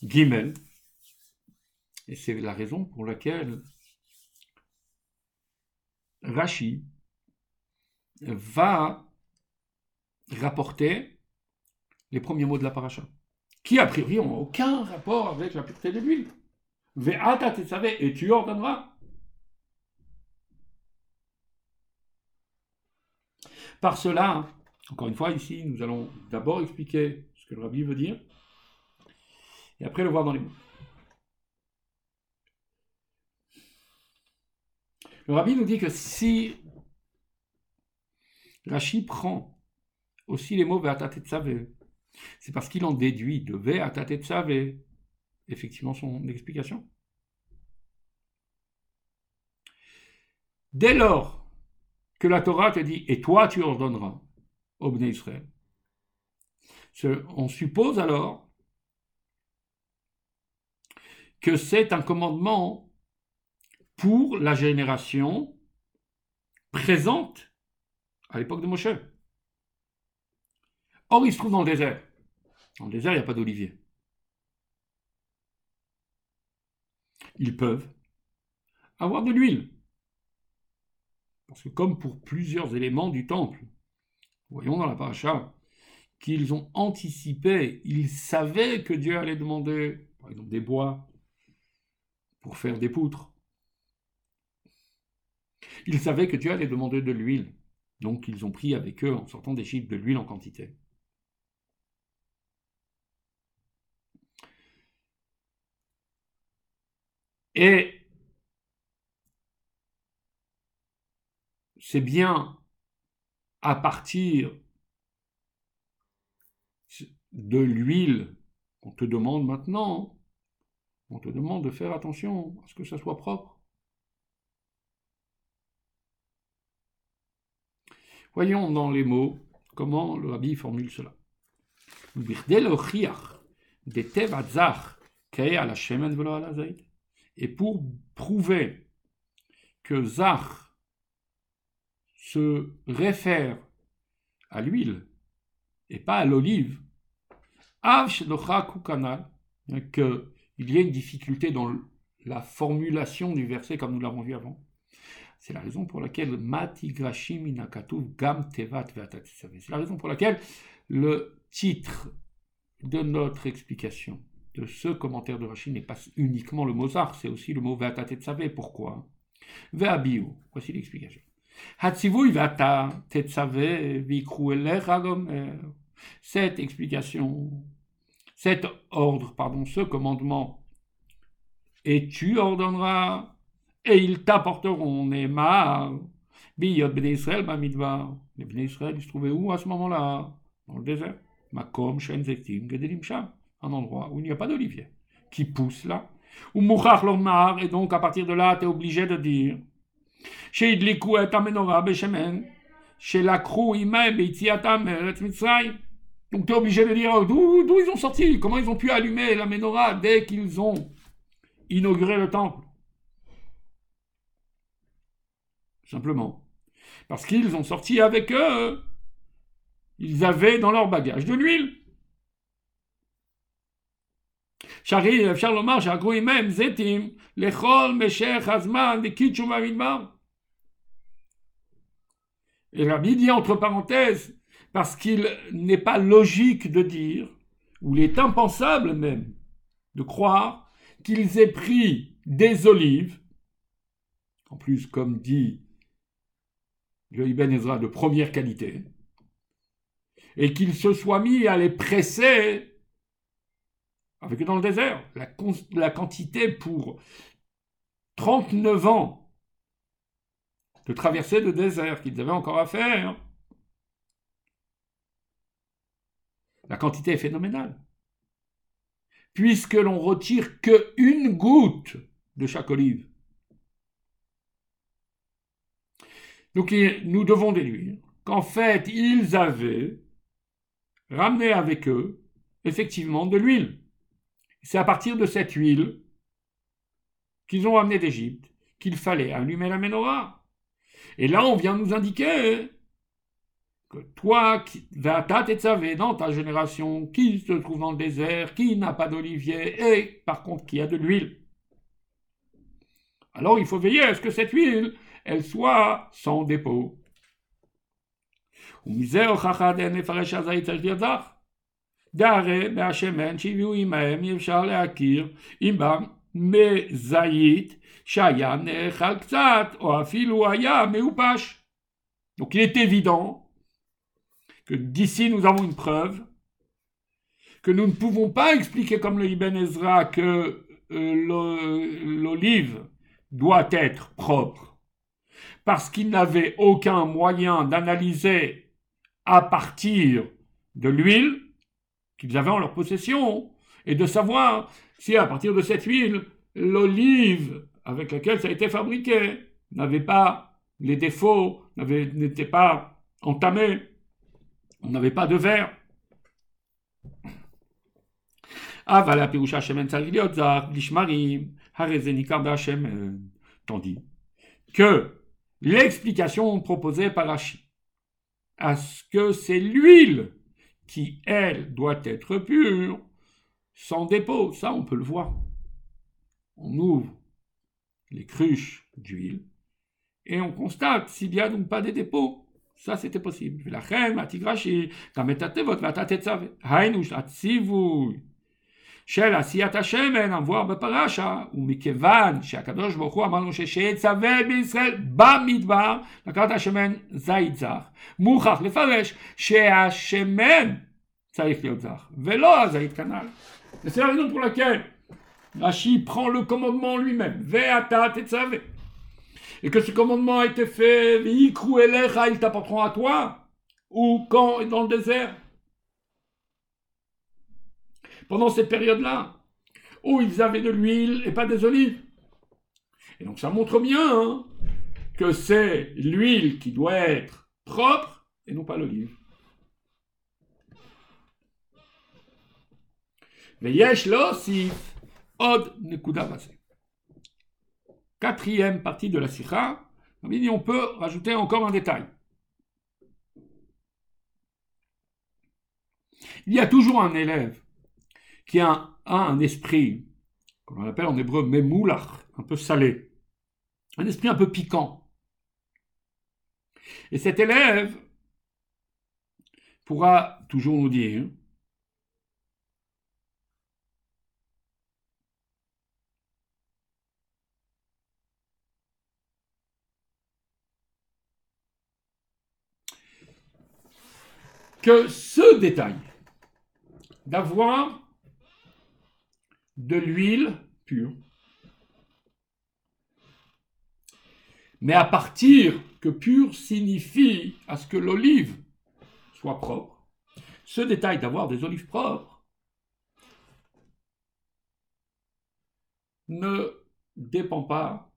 Gimel, et c'est la raison pour laquelle Rashi va rapporter les premiers mots de la paracha, qui a priori n'ont aucun rapport avec la pureté de l'huile. Ve'ata savez, et tu ordonneras. Par cela, encore une fois, ici, nous allons d'abord expliquer ce que le rabbi veut dire, et après le voir dans les mots. Le rabbi nous dit que si Rashi prend aussi les mots Ve'atatetsavé, c'est parce qu'il en déduit de Ve'atatetsavé, effectivement son explication. Dès lors que la Torah te dit et toi tu ordonneras au Israël, on suppose alors que c'est un commandement pour la génération présente à l'époque de Moshe. Or, il se trouve dans le désert. Dans le désert, il n'y a pas d'olivier. Ils peuvent avoir de l'huile. Parce que comme pour plusieurs éléments du temple, voyons dans la paracha, qu'ils ont anticipé, ils savaient que Dieu allait demander, par exemple, des bois pour faire des poutres. Ils savaient que Dieu allait demander de l'huile, donc ils ont pris avec eux, en sortant d'Égypte, de l'huile en quantité. Et c'est bien à partir de l'huile qu'on te demande maintenant, on te demande de faire attention à ce que ça soit propre. Voyons dans les mots comment le rabbi formule cela. Et pour prouver que Zach se réfère à l'huile et pas à l'olive, qu'il y a une difficulté dans la formulation du verset comme nous l'avons vu avant. C'est la raison pour laquelle Gam Tevat C'est la raison pour laquelle le titre de notre explication de ce commentaire de Rachid n'est pas uniquement le mot Zar, c'est aussi le mot Ve'atatetzave. Pourquoi? Ve'abiu. Voici l'explication. Cette explication, cet ordre, pardon, ce commandement, et tu ordonneras, et ils t'apporteront Neymar, Biyot Ben Israël Bamidbar. Les Ben Israël, ils se trouvaient où à ce moment-là? Dans le désert. Makom Shen Zetim Gedelim un endroit où il n'y a pas d'olivier, qui pousse là. Ou Mouchach Lomar, et donc à partir de là, tu es obligé de dire chez et Amenora Beshemen, chez la Krou Imae Beitiatam Mitzrayim. Donc tu es obligé de dire d'où ils ont sorti, comment ils ont pu allumer la menorah dès qu'ils ont inauguré le temple? Simplement. Parce qu'ils ont sorti avec eux, ils avaient dans leur bagage de l'huile. Euh, Et Rabbi dit entre parenthèses, parce qu'il n'est pas logique de dire, ou il est impensable même, de croire qu'ils aient pris des olives, en plus, comme dit le Ibn Ezra, de première qualité, et qu'ils se soient mis à les presser avec dans le désert. La, la quantité pour 39 ans de traversée de désert qu'ils avaient encore à faire. La quantité est phénoménale. Puisque l'on retire que une goutte de chaque olive. Donc nous devons déduire qu'en fait, ils avaient ramené avec eux effectivement de l'huile. C'est à partir de cette huile qu'ils ont amené d'Égypte qu'il fallait allumer la menorah. Et là, on vient nous indiquer que toi, ta et dans ta génération, qui se trouve dans le désert, qui n'a pas d'olivier, et par contre qui a de l'huile. Alors il faut veiller à ce que cette huile, elle soit sans dépôt. והרי מהשמן שהביאו עמהם אי אפשר להכיר אם בא מזית שהיה נאכל קצת, או אפילו היה מיובש. Donc il est évident que d'ici nous avons une preuve que nous ne pouvons pas expliquer comme le Ibn Ezra que euh, l'olive doit être propre. Parce qu'il n'avait aucun moyen d'analyser à partir de l'huile qu'ils avaient en leur possession, et de savoir si à partir de cette huile, l'olive avec laquelle ça a été fabriqué n'avait pas les défauts, n'était pas entamé, on n'avait pas de verre. Tandis que l'explication proposée par Rachid, à ce que c'est l'huile qui, elle, doit être pure, sans dépôt. Ça, on peut le voir. On ouvre les cruches d'huile et on constate s'il y a donc pas des dépôts. Ça, c'était possible. La reine, Matigrashi, Kametatevot, Vatatetzav, Hainu, Atzivui. של עשיית השמן המבואר בפרשה, ומכיוון שהקדוש ברוך הוא אמר לנו שיצווה בישראל במדבר לקחת השמן זית זך, מוכרח לפרש שהשמן צריך להיות זך, ולא הזית כנ"ל. C'est la raison pour laquelle Rashi prend le commandement lui-même, Ve'ata tetzave. Et que ce commandement a été fait, ils t'apporteront à toi, ou quand dans le désert pendant cette période-là, où ils avaient de l'huile et pas des olives. Et donc ça montre bien hein, que c'est l'huile qui doit être propre et non pas l'olive. od Quatrième partie de la sikha, on peut rajouter encore un détail. Il y a toujours un élève qui a un, esprit, qu'on appelle en hébreu memoulach, un peu salé, un esprit un peu piquant. Et cet élève pourra toujours nous dire que ce détail d'avoir de l'huile pure, mais à partir que pur signifie à ce que l'olive soit propre, ce détail d'avoir des olives propres ne dépend pas,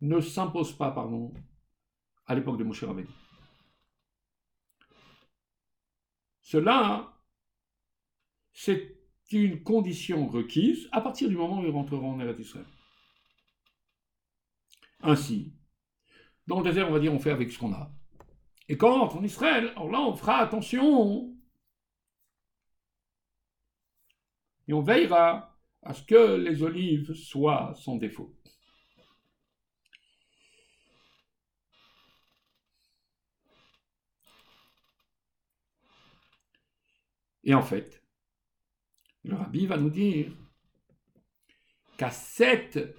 ne s'impose pas, pardon, à l'époque de Moshe. Cela, c'est une condition requise à partir du moment où ils rentreront en Eretz Israël. Ainsi, dans le désert, on va dire, on fait avec ce qu'on a. Et quand on rentre en Israël, alors là, on fera attention. Et on veillera à ce que les olives soient sans défaut. Et en fait, le rabbi va nous dire qu'à cette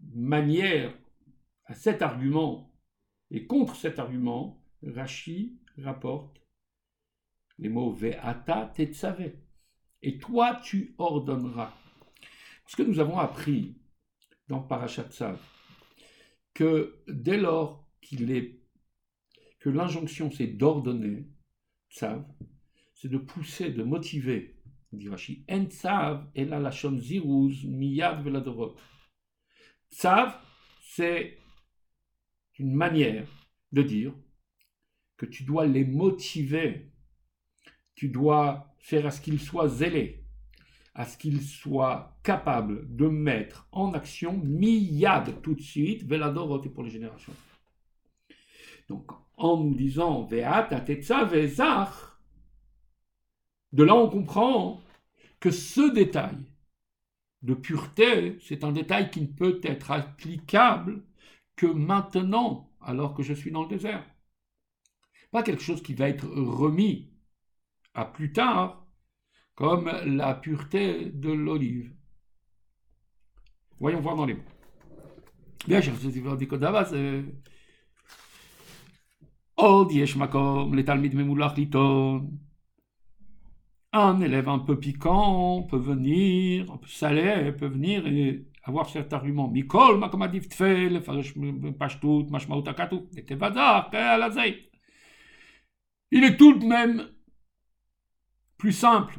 manière, à cet argument, et contre cet argument, Rashi rapporte les mots Ve'ata tetzave. Et toi, tu ordonneras. Parce que nous avons appris dans Parashat que dès lors que l'injonction c'est d'ordonner, Tzav, c'est de pousser, de motiver, dit Rashi. En tzav et la lachon ziruz miyad veladorot. Tzav, c'est une manière de dire que tu dois les motiver, tu dois faire à ce qu'ils soient zélés, à ce qu'ils soient capables de mettre en action miyad tout de suite, veladorot et pour les générations. Donc, en nous disant ve'at atetza ve'zach, de là, on comprend que ce détail de pureté, c'est un détail qui ne peut être applicable que maintenant, alors que je suis dans le désert. Pas quelque chose qui va être remis à plus tard, comme la pureté de l'olive. Voyons voir dans les mots. Bien, je vous dit que עוד יש מקום לתלמיד ממולח לטעון un élève un peu piquant peut venir, un peu salé, peut venir et avoir cet argument. Mikol makamadiv tfel, pashtut, mashmaut akatu, Il est tout de même plus simple,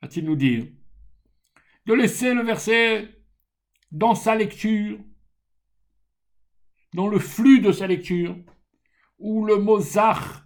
va-t-il nous dire, de laisser le verset dans sa lecture, dans le flux de sa lecture, où le mot zach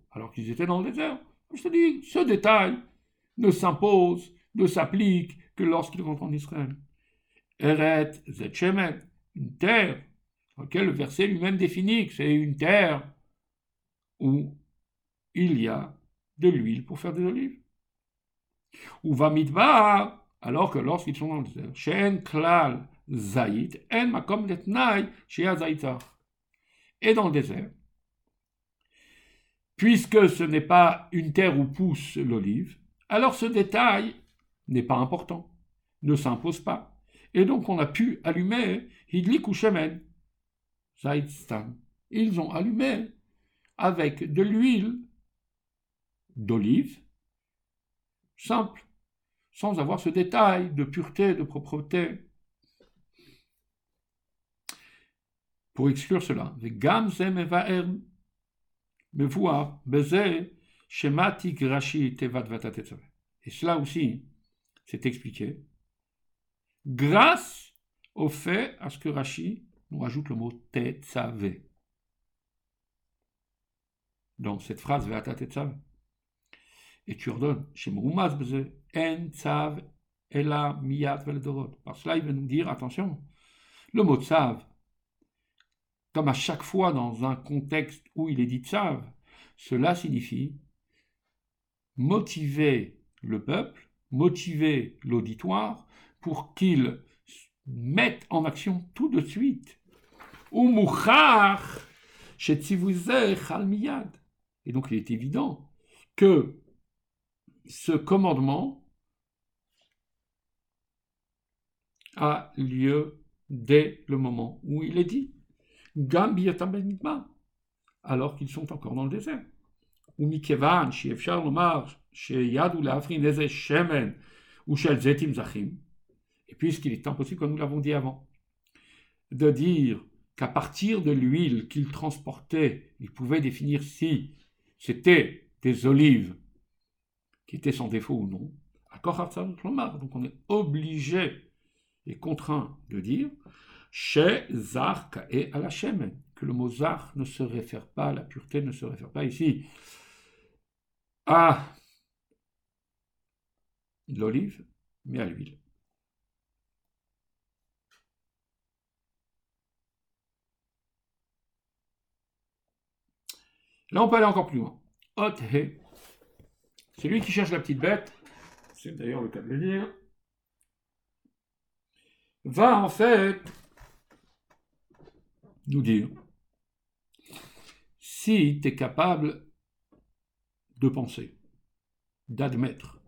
alors qu'ils étaient dans le désert. Je te dis, ce détail ne s'impose, ne s'applique que lorsqu'ils rentrent en Israël. Eret Zetchemet, une terre, dans laquelle le verset lui-même définit que c'est une terre où il y a de l'huile pour faire des olives. Ou va mitbar, alors que lorsqu'ils sont dans le désert, Shen klal en makom letnai, Et dans le désert, Puisque ce n'est pas une terre où pousse l'olive, alors ce détail n'est pas important, ne s'impose pas. Et donc on a pu allumer Hidlik ou Shemen, Ils ont allumé avec de l'huile d'olive, simple, sans avoir ce détail de pureté, de propreté. Pour exclure cela, me et cela aussi, c'est expliqué grâce au fait à ce que Rashi nous ajoute le mot Tetzavé. Dans cette phrase, Veata Tetzavé. Et tu ordonnes, Shemrumas Beze, En Tzav, Ela Miyat Veldorot. Par cela, il va nous dire, attention, le mot Tzav, comme à chaque fois dans un contexte où il est dit tzav, cela signifie motiver le peuple, motiver l'auditoire pour qu'il mette en action tout de suite. Et donc il est évident que ce commandement a lieu dès le moment où il est dit. Alors qu'ils sont encore dans le désert. Ou et puisqu'il est impossible, comme nous l'avons dit avant, de dire qu'à partir de l'huile qu'il transportait, il pouvait définir si c'était des olives qui étaient sans défaut ou non, donc on est obligé et contraint de dire chez Zark et à la que le mot Zark ne se réfère pas, la pureté ne se réfère pas ici à l'olive, mais à l'huile. Là, on peut aller encore plus loin. C'est lui qui cherche la petite bête, c'est d'ailleurs le cas de le dire, va en fait nous dire si tu es capable de penser, d'admettre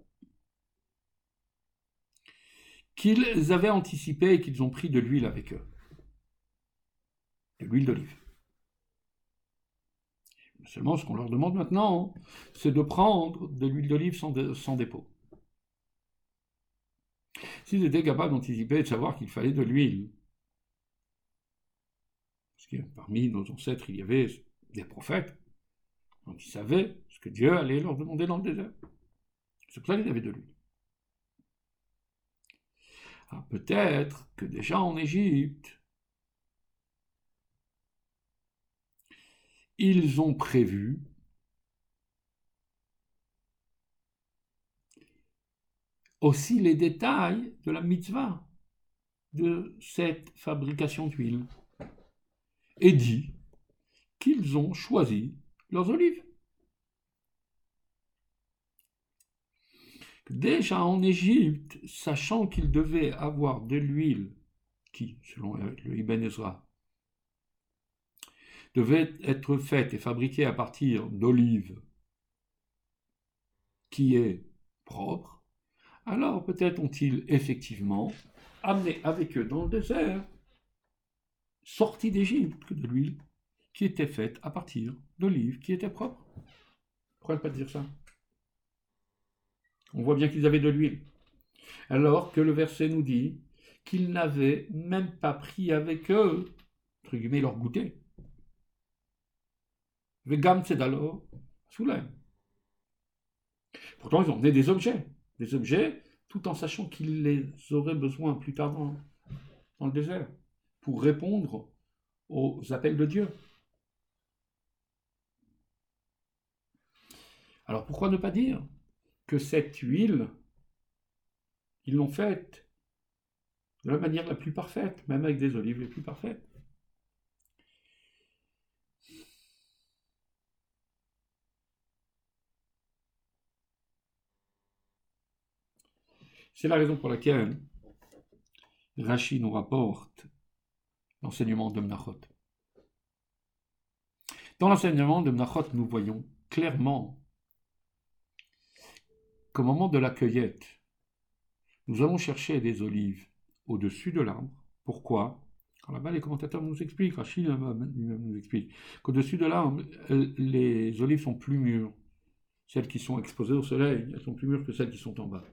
qu'ils avaient anticipé et qu'ils ont pris de l'huile avec eux, de l'huile d'olive. Seulement, ce qu'on leur demande maintenant, c'est de prendre de l'huile d'olive sans, dépôt. S'ils étaient capables d'anticiper et de savoir qu'il fallait de l'huile, parce que parmi nos ancêtres, il y avait des prophètes, donc ils savaient ce que Dieu allait leur demander dans le désert. C'est pour ça qu'ils avaient de l'huile. Alors peut-être que déjà en Égypte, ils ont prévu aussi les détails de la mitzvah de cette fabrication d'huile et dit qu'ils ont choisi leurs olives. Déjà en Égypte, sachant qu'ils devaient avoir de l'huile qui, selon le Ibn Ezra, devait être faite et fabriquée à partir d'olives qui est propre, alors peut-être ont-ils effectivement amené avec eux dans le désert, sorti d'Égypte, de l'huile qui était faite à partir d'olives qui étaient propres. Pourquoi ne pas dire ça? On voit bien qu'ils avaient de l'huile. Alors que le verset nous dit qu'ils n'avaient même pas pris avec eux, entre guillemets, leur goûter. Vegam Tzedalo Soulem. Pourtant, ils ont des objets. Des objets, tout en sachant qu'ils les auraient besoin plus tard dans le désert, pour répondre aux appels de Dieu. Alors pourquoi ne pas dire que cette huile, ils l'ont faite de la manière la plus parfaite, même avec des olives les plus parfaites? C'est la raison pour laquelle Rachid nous rapporte l'enseignement de Mnachot. Dans l'enseignement de Mnachot, nous voyons clairement qu'au moment de la cueillette, nous allons chercher des olives au-dessus de l'arbre. Pourquoi? Là-bas, les commentateurs nous expliquent, Rachid nous explique, qu'au-dessus de l'arbre, les olives sont plus mûres. Celles qui sont exposées au soleil, elles sont plus mûres que celles qui sont en bas.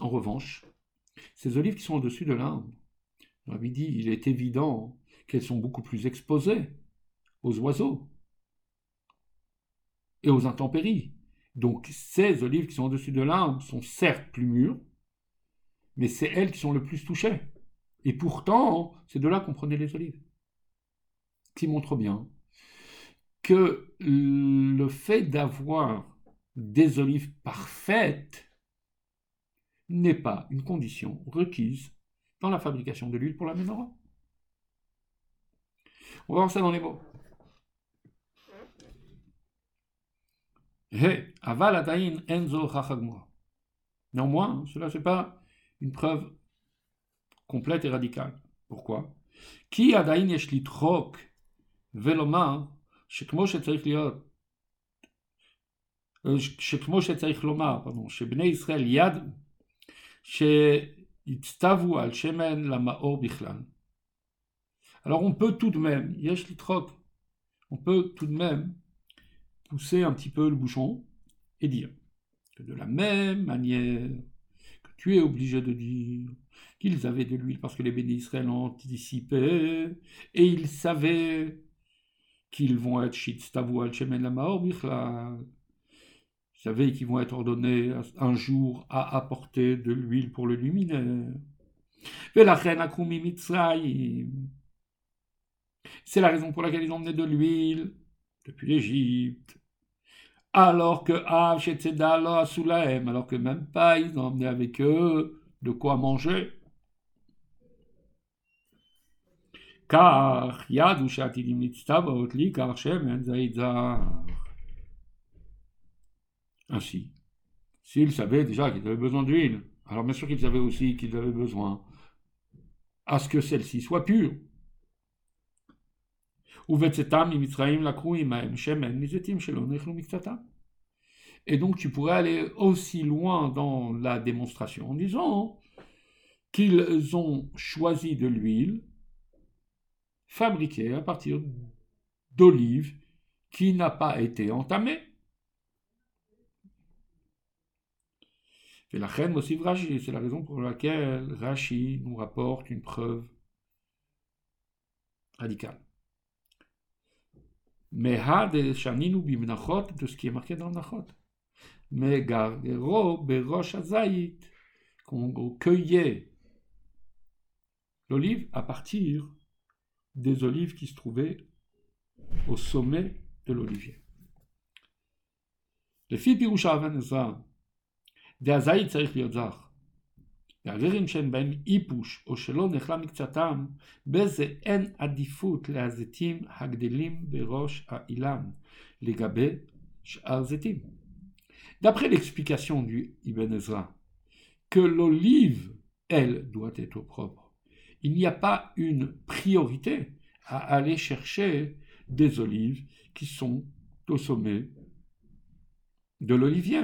En revanche, ces olives qui sont au-dessus de l'arbre, dit, il est évident qu'elles sont beaucoup plus exposées aux oiseaux et aux intempéries. Donc ces olives qui sont au-dessus de l'arbre sont certes plus mûres, mais c'est elles qui sont le plus touchées. Et pourtant, c'est de là qu'on prenait les olives. qui montre bien que le fait d'avoir des olives parfaites n'est pas une condition requise dans la fabrication de l'huile pour la menorah. On va voir ça dans les mots. Néanmoins, cela n'est pas une preuve complète et radicale. Pourquoi Qui עדיין יש לדחוק ולומר שכמו שצריך להיות, שכמו שצריך לומר, פרדון, שבני ישראל ידעו alors on peut tout de même, yesh litrok, on peut tout de même pousser un petit peu le bouchon et dire que de la même manière que tu es obligé de dire qu'ils avaient de l'huile parce que les bénis Israël ont anticipé et ils savaient qu'ils vont être shitstavu al shemen lamaor Ils savaient qu'ils vont être ordonnés un jour à apporter de l'huile pour le luminaire. C'est la raison pour laquelle ils ont emmené de l'huile depuis l'Égypte. Alors que alors que même pas, ils ont emmené avec eux de quoi manger. car Ainsi, s'ils savaient déjà qu'ils avaient besoin d'huile, alors bien sûr qu'ils savaient aussi qu'ils avaient besoin à ce que celle-ci soit pure. Et donc tu pourrais aller aussi loin dans la démonstration en disant qu'ils ont choisi de l'huile fabriquée à partir d'olive qui n'a pas été entamée. Et la reine motive Rachi. c'est la raison pour laquelle Rashi nous rapporte une preuve radicale. Meha de Shaninu bimnachot, de ce qui est marqué dans le nachot. Mais gargero berosh azayit, qu'on cueillait l'olive à partir des olives qui se trouvaient au sommet de l'olivier. Les filles Pirusha Avanezah דהזית צריך להיות זך. והגרעין שאין בהם איפוש או שלא נחלה מקצתם, בזה אין עדיפות להזיתים הגדלים בראש האילן לגבי שאר זיתים. D'après l'explication du Ibn Ezra, que l'olive, elle, doit être propre, il n'y a pas une priorité à aller chercher des olives qui sont au sommet de l'olivier.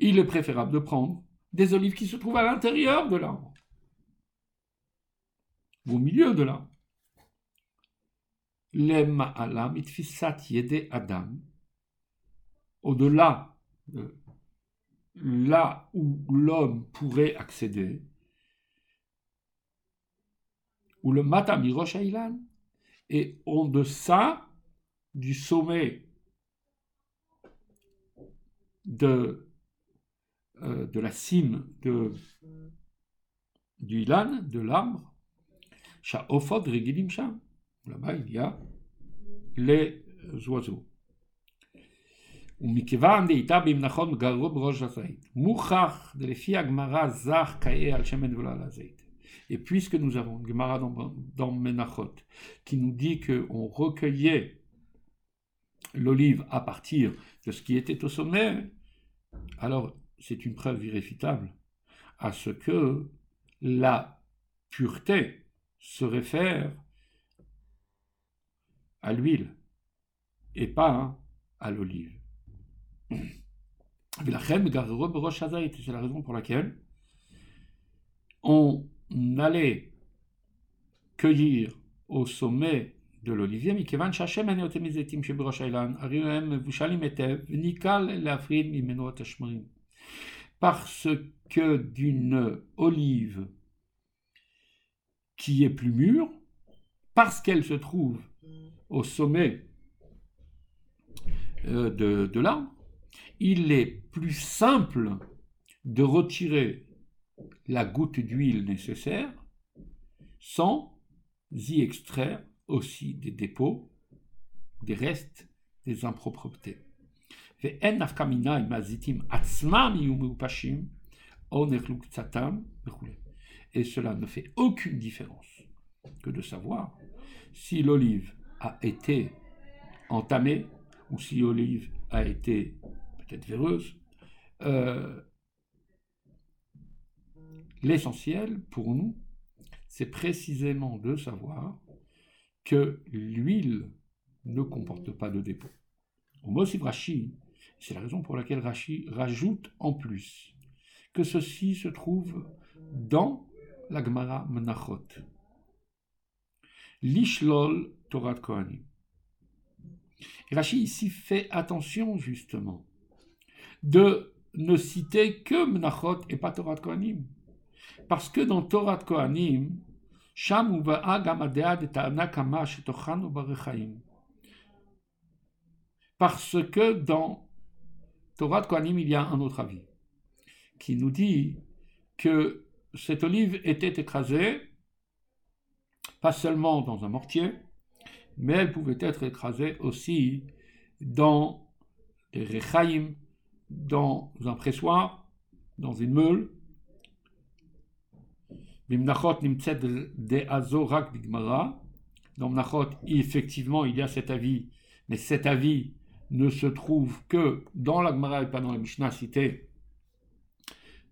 Il est préférable de prendre des olives qui se trouvent à l'intérieur de l'arbre, au milieu de l'arbre. Adam, au-delà de là où l'homme pourrait accéder, où le Matamirosh Ailan est en deçà du sommet de, euh, de la cime de, du Ilan, de l'arbre, Sha'ofod Regilim Sham. Là-bas, il y a les oiseaux. ומכיוון דהייתה במנחות גרו בראש הזית, מוכח לפי הגמרא זך כאה על שמן ולא על הזית. Et puisque nous avons Gemara dans, dans Menachot qui nous dit qu'on recueillait l'olive à partir de ce qui était au sommet, alors c'est une preuve irréfutable à ce que la pureté se réfère à l'huile et pas à l'olive. C'est la raison pour laquelle on allait cueillir au sommet de l'olivier, מכיוון שהשם אני אותם מזיתים שבראש האילן, הרי הם מבושלים היטב, וניקל להפריד ממנו את השמרים. parce que d'une olive qui est plus mûre, parce qu'elle se trouve au sommet euh, de, de l'arbre, il est plus simple de retirer la goutte d'huile nécessaire sans y extraire aussi des dépôts, des restes, des impropretés. Et cela ne fait aucune différence que de savoir si l'olive a été entamée ou si l'olive a été peut-être véreuse. Euh, l'essentiel pour nous, c'est précisément de savoir que l'huile ne comporte pas de dépôt. Au Rashi, c'est la raison pour laquelle Rashi rajoute en plus que ceci se trouve dans la Gemara Menachot. Lishlol Torah Kohanim. Rashi ici fait attention justement de ne citer que Menachot et pas Torah Kohanim. Parce que dans Torah Kohanim, Parce que dans Torah il y a un autre avis qui nous dit que cette olive était écrasée, pas seulement dans un mortier, mais elle pouvait être écrasée aussi dans des rechaim, dans un pressoir, dans une meule. Dans Mnachot, effectivement, il y a cet avis, mais cet avis ne se trouve que dans la Gemara et pas dans la Mishnah citée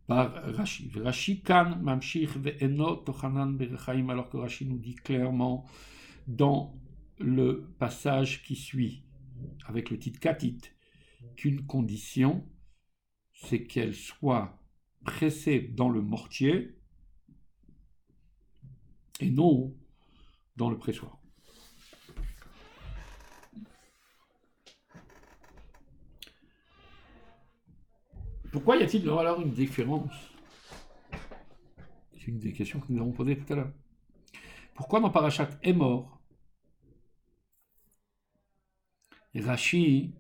par Rashi. Rashi kan mamshich ve'eno tochanan berechaim, alors que Rashi nous dit clairement dans le passage qui suit, avec le titre Katit, qu'une condition, c'est qu'elle soit pressée dans le mortier et non dans le pressoir. Pourquoi y a-t-il alors une différence? C'est une des questions que nous avons posées tout à l'heure. Pourquoi dans Parachat est mort? Rashi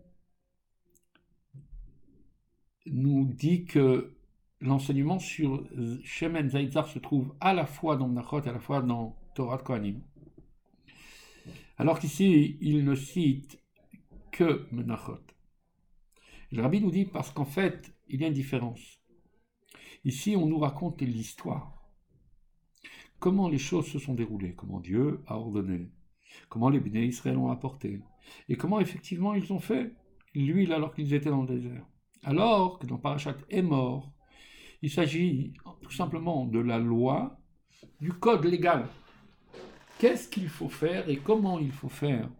nous dit que l'enseignement sur Shemen Zaïtzar se trouve à la fois dans Nachot et à la fois dans Torah Kohanim. Alors qu'ici, il ne cite que Menachot. Le rabbi nous dit parce qu'en fait, il y a une différence. Ici, on nous raconte l'histoire. Comment les choses se sont déroulées, comment Dieu a ordonné, comment les béné Israël ont apporté, et comment effectivement ils ont fait l'huile alors qu'ils étaient dans le désert. Alors que dans Parashat est mort, il s'agit tout simplement de la loi, du code légal. Qu'est-ce qu'il faut faire et comment il faut faire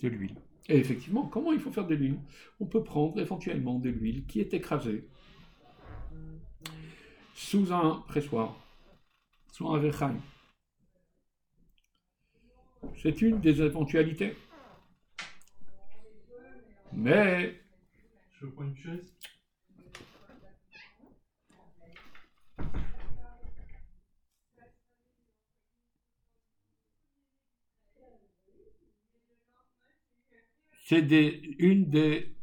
de l'huile? Et effectivement, comment il faut faire de l'huile? On peut prendre éventuellement de l'huile qui est écrasée sous un pressoir, sous un verchaim. C'est une des éventualités. Mais. Je une chaise. C'est une des.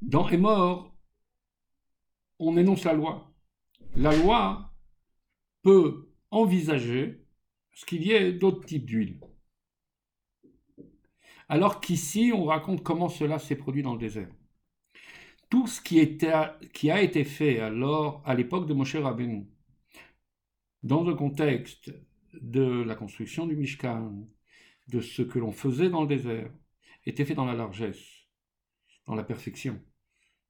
Dans est mort, on énonce la loi. La loi peut envisager ce qu'il y ait d'autres types d'huile. Alors qu'ici, on raconte comment cela s'est produit dans le désert. Tout ce qui, a été fait alors, à l'époque de Moshe Rabbeinu, dans le contexte de la construction du Mishkan, de ce que l'on faisait dans le désert, était fait dans la largesse, dans la perfection,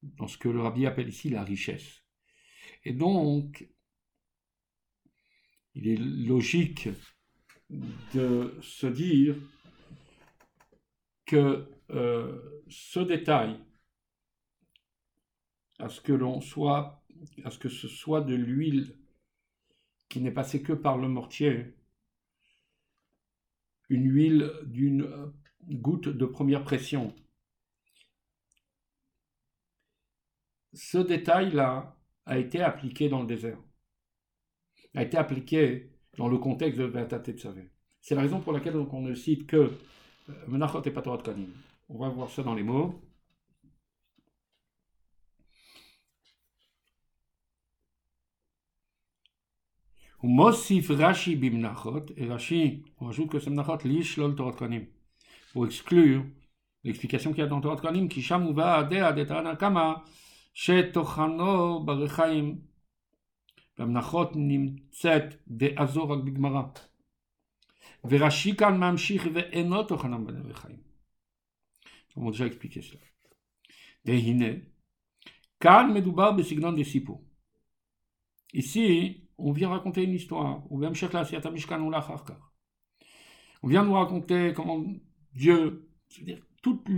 dans ce que le rabbi appelle ici la richesse. Et donc, il est logique de se dire que euh, ce détail, à ce que l'on soit, à ce que ce soit de l'huile qui n'est passé que par le mortier, une huile d'une goutte de première pression. Ce détail-là a été appliqué dans le désert, a été appliqué dans le contexte de Vatate Tzavé. C'est la raison pour laquelle on ne cite que euh, Menachot et Patorat Kanim. On va voir ça dans les mots. Mosif Rashi bimnachot, et Rashi, on ajoute que c'est mnachot lish lol Torah Konim, pour exclure l'explication qu'il y a dans Torah Konim, qui shamuva adea de kama, שתוכנו ברחיים, והמנחות נמצאת דאזור רק בגמרא. ורש"י כאן ממשיך ואינו תוכנם ברחיים. On a déjà expliqué cela. והנה, כאן מדובר בסגנון דסיפור. Ici, on vient raconter une histoire. On vient nous raconter comment Dieu, c'est-à-dire toute,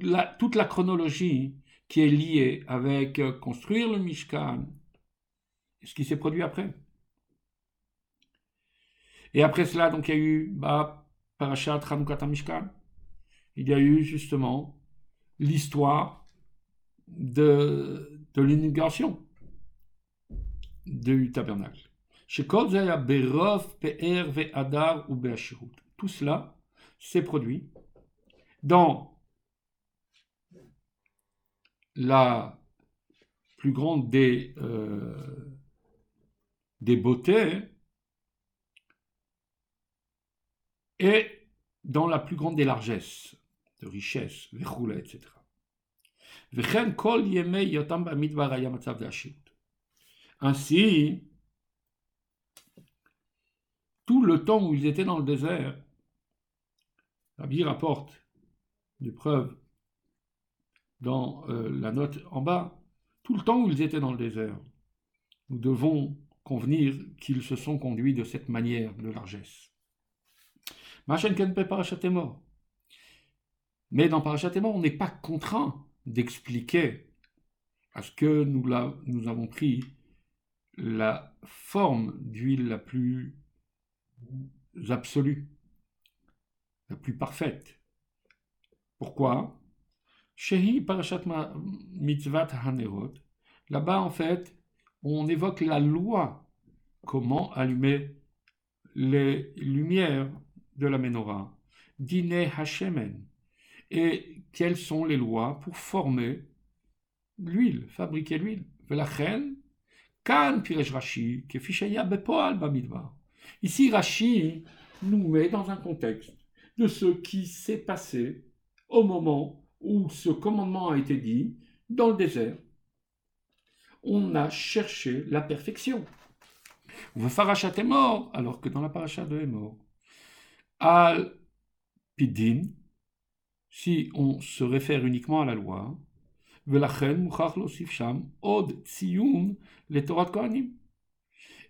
la, toute la chronologie qui est liée avec euh, construire le Mishkan et ce qui s'est produit après. Et après cela, donc il y a eu bah, Parashat Mishkan. Il y a eu justement l'histoire de, de l'inauguration du tabernacle. Tout cela s'est produit dans la plus grande des, euh, des beautés et dans la plus grande des largesses, de richesses, etc. Ainsi, tout le temps où ils étaient dans le désert, Rabbi rapporte des preuves dans euh, la note en bas, tout le temps où ils étaient dans le désert, nous devons convenir qu'ils se sont conduits de cette manière de largesse. Mais dans Parashat on n'est pas contraint d'expliquer parce que nous, nous avons pris la forme d'huile la plus absolue, la plus parfaite. Pourquoi? Shehi Parashat Mitzvat Hanerot. Là-bas, en fait, on évoque la loi, comment allumer les lumières de la menorah. Dine Hashemen. Et quelles sont les lois pour former l'huile, fabriquer l'huile? reine Ici, Rashi nous met dans un contexte de ce qui s'est passé au moment où ce commandement a été dit dans le désert. On a cherché la perfection. On Farachat est mort, alors que dans la paracha de est mort. Al Pidin, si on se réfère uniquement à la loi,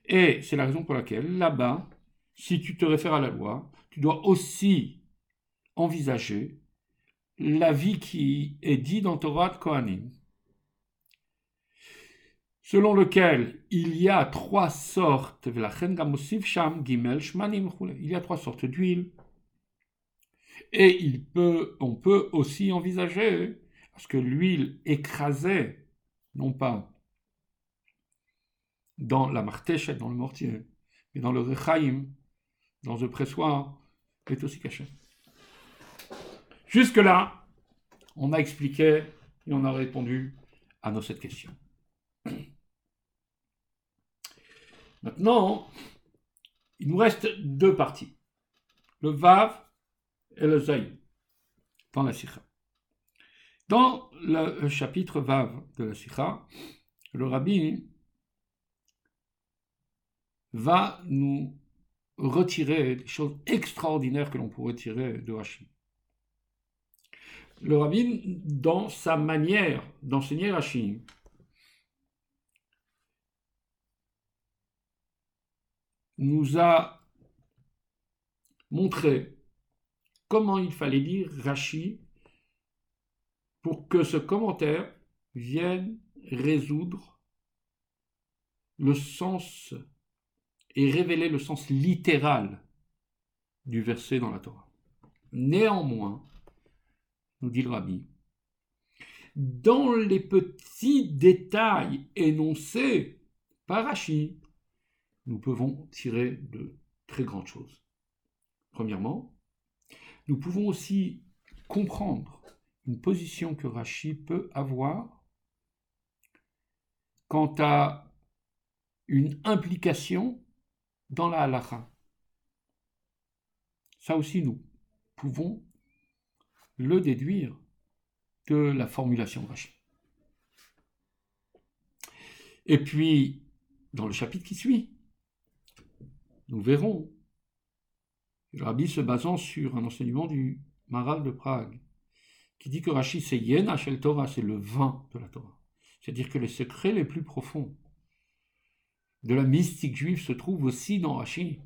et c'est la raison pour laquelle, là-bas, si tu te réfères à la loi, tu dois aussi envisager la vie qui est dit dans Torah de Kohanim, selon lequel il y a trois sortes, il y a trois sortes d'huile, et on peut aussi envisager parce que l'huile écrasée, non pas dans la martèche, dans le mortier, mais dans le rechaim, dans le pressoir, est aussi cachée. Jusque-là, on a expliqué et on a répondu à nos sept questions. Maintenant, il nous reste deux parties, le Vav et le Zaï, dans la Sikha. Dans le chapitre Vav de la Sikha, le rabbi va nous retirer des choses extraordinaires que l'on pourrait tirer de Rashi. Le rabbi, dans sa manière d'enseigner Rashi, nous a montré comment il fallait lire Rashi pour que ce commentaire vienne résoudre le sens et révéler le sens littéral du verset dans la Torah. Néanmoins, nous dit le rabbi, dans les petits détails énoncés par Rashi, nous pouvons tirer de très grandes choses. Premièrement, nous pouvons aussi comprendre une position que Rashi peut avoir quant à une implication dans la halakha. Ça aussi, nous pouvons le déduire de la formulation de Rashi. Et puis, dans le chapitre qui suit, nous verrons le rabbi se basant sur un enseignement du Maral de Prague, qui dit que Rashi c'est Yen Shel Torah, c'est le vin de la Torah. C'est-à-dire que les secrets les plus profonds de la mystique juive se trouvent aussi dans Rashi.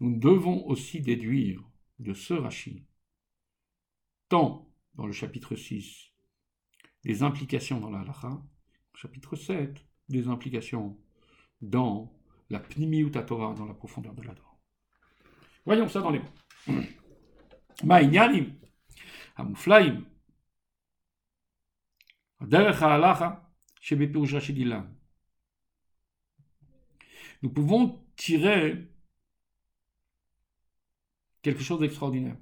Nous devons aussi déduire de ce Rashi, tant dans le chapitre 6, des implications dans la halacha, chapitre 7, des implications dans la pnimiut Torah, dans la profondeur de la Torah. Voyons ça dans les mots. Ma'inyanim, המופלאים, הדרך ההלכה שבפירוש רש"י דילן. Nous pouvons tirer quelque chose d'extraordinaire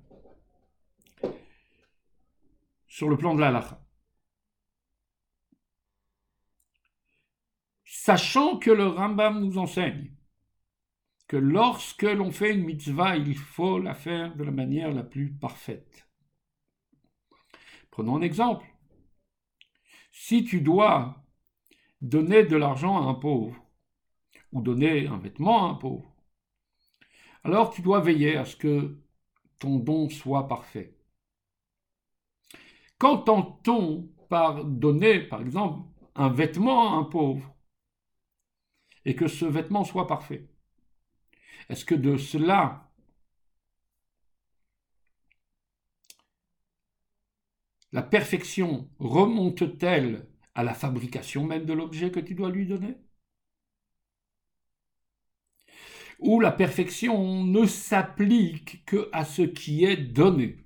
sur le plan de la Sachant que le Rambam nous enseigne que lorsque l'on fait une mitzvah, il faut la faire de la manière la plus parfaite. Prenons un exemple. Si tu dois donner de l'argent à un pauvre, ou donner un vêtement à un pauvre, alors tu dois veiller à ce que ton don soit parfait. Qu'entend-on par donner, par exemple, un vêtement à un pauvre et que ce vêtement soit parfait Est-ce que de cela la perfection remonte-t-elle à la fabrication même de l'objet que tu dois lui donner? Ou la perfection ne s'applique que à ce qui est donné?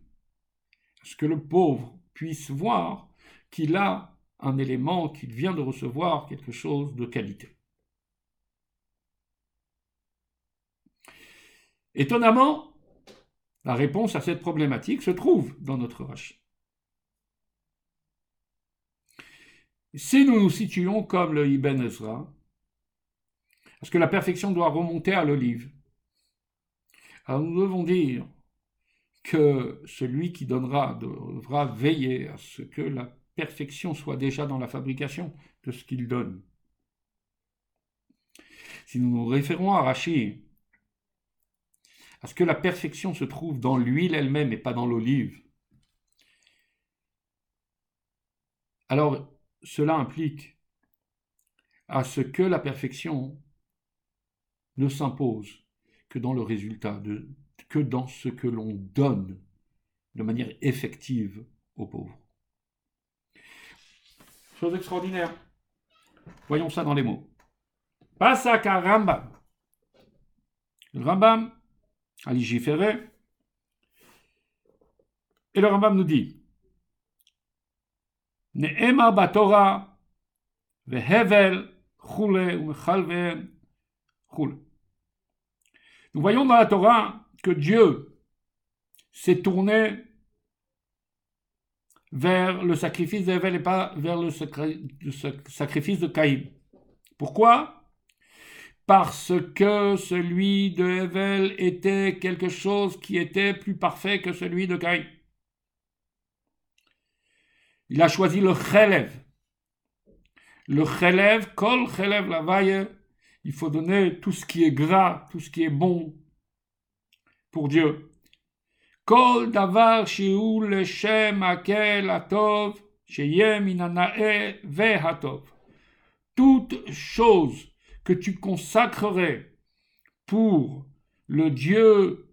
Est-ce que le pauvre puisse voir qu'il a un élément, qu'il vient de recevoir quelque chose de qualité? Étonnamment, la réponse à cette problématique se trouve dans notre rachis. Si nous nous situons comme le Ibn Ezra, parce que la perfection doit remonter à l'olive, alors nous devons dire que celui qui donnera devra veiller à ce que la perfection soit déjà dans la fabrication de ce qu'il donne. Si nous nous référons à Rachid, à ce que la perfection se trouve dans l'huile elle-même et pas dans l'olive, alors cela implique à ce que la perfection ne s'impose que dans le résultat, que dans ce que l'on donne de manière effective aux pauvres. Chose extraordinaire. Voyons ça dans les mots. Pasaka Rambam. Le Rambam a. Et le Rambam nous dit nous voyons dans la Torah que Dieu s'est tourné vers le sacrifice d'Hevel et pas vers le, sacrifice de Caïn. Pourquoi Parce que celui de Hevel était quelque chose qui était plus parfait que celui de Caïn. Il a choisi le chelev. Le chelev, kol chelev la vaille, il faut donner tout ce qui est gras, tout ce qui est bon pour Dieu. Kol davar shi'u leshem akel atov, sheyem inanae vehatov. Toute chose que tu consacrerais pour le Dieu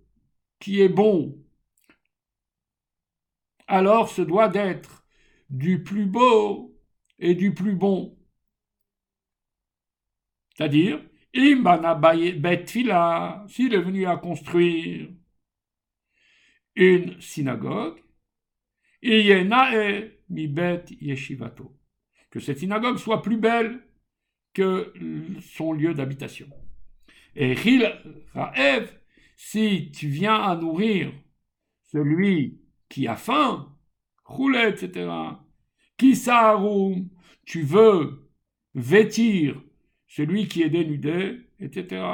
qui est bon, alors ce doit d'être du plus beau et du plus bon. C'est-à-dire, Imbana bet fila, s'il est venu à construire une synagogue, Iyenae yeshivato, que cette synagogue soit plus belle que son lieu d'habitation. Et Ril Raev, si tu viens à nourrir celui qui a faim, roulet, etc., s'aroum, tu veux vêtir celui qui est dénudé, etc.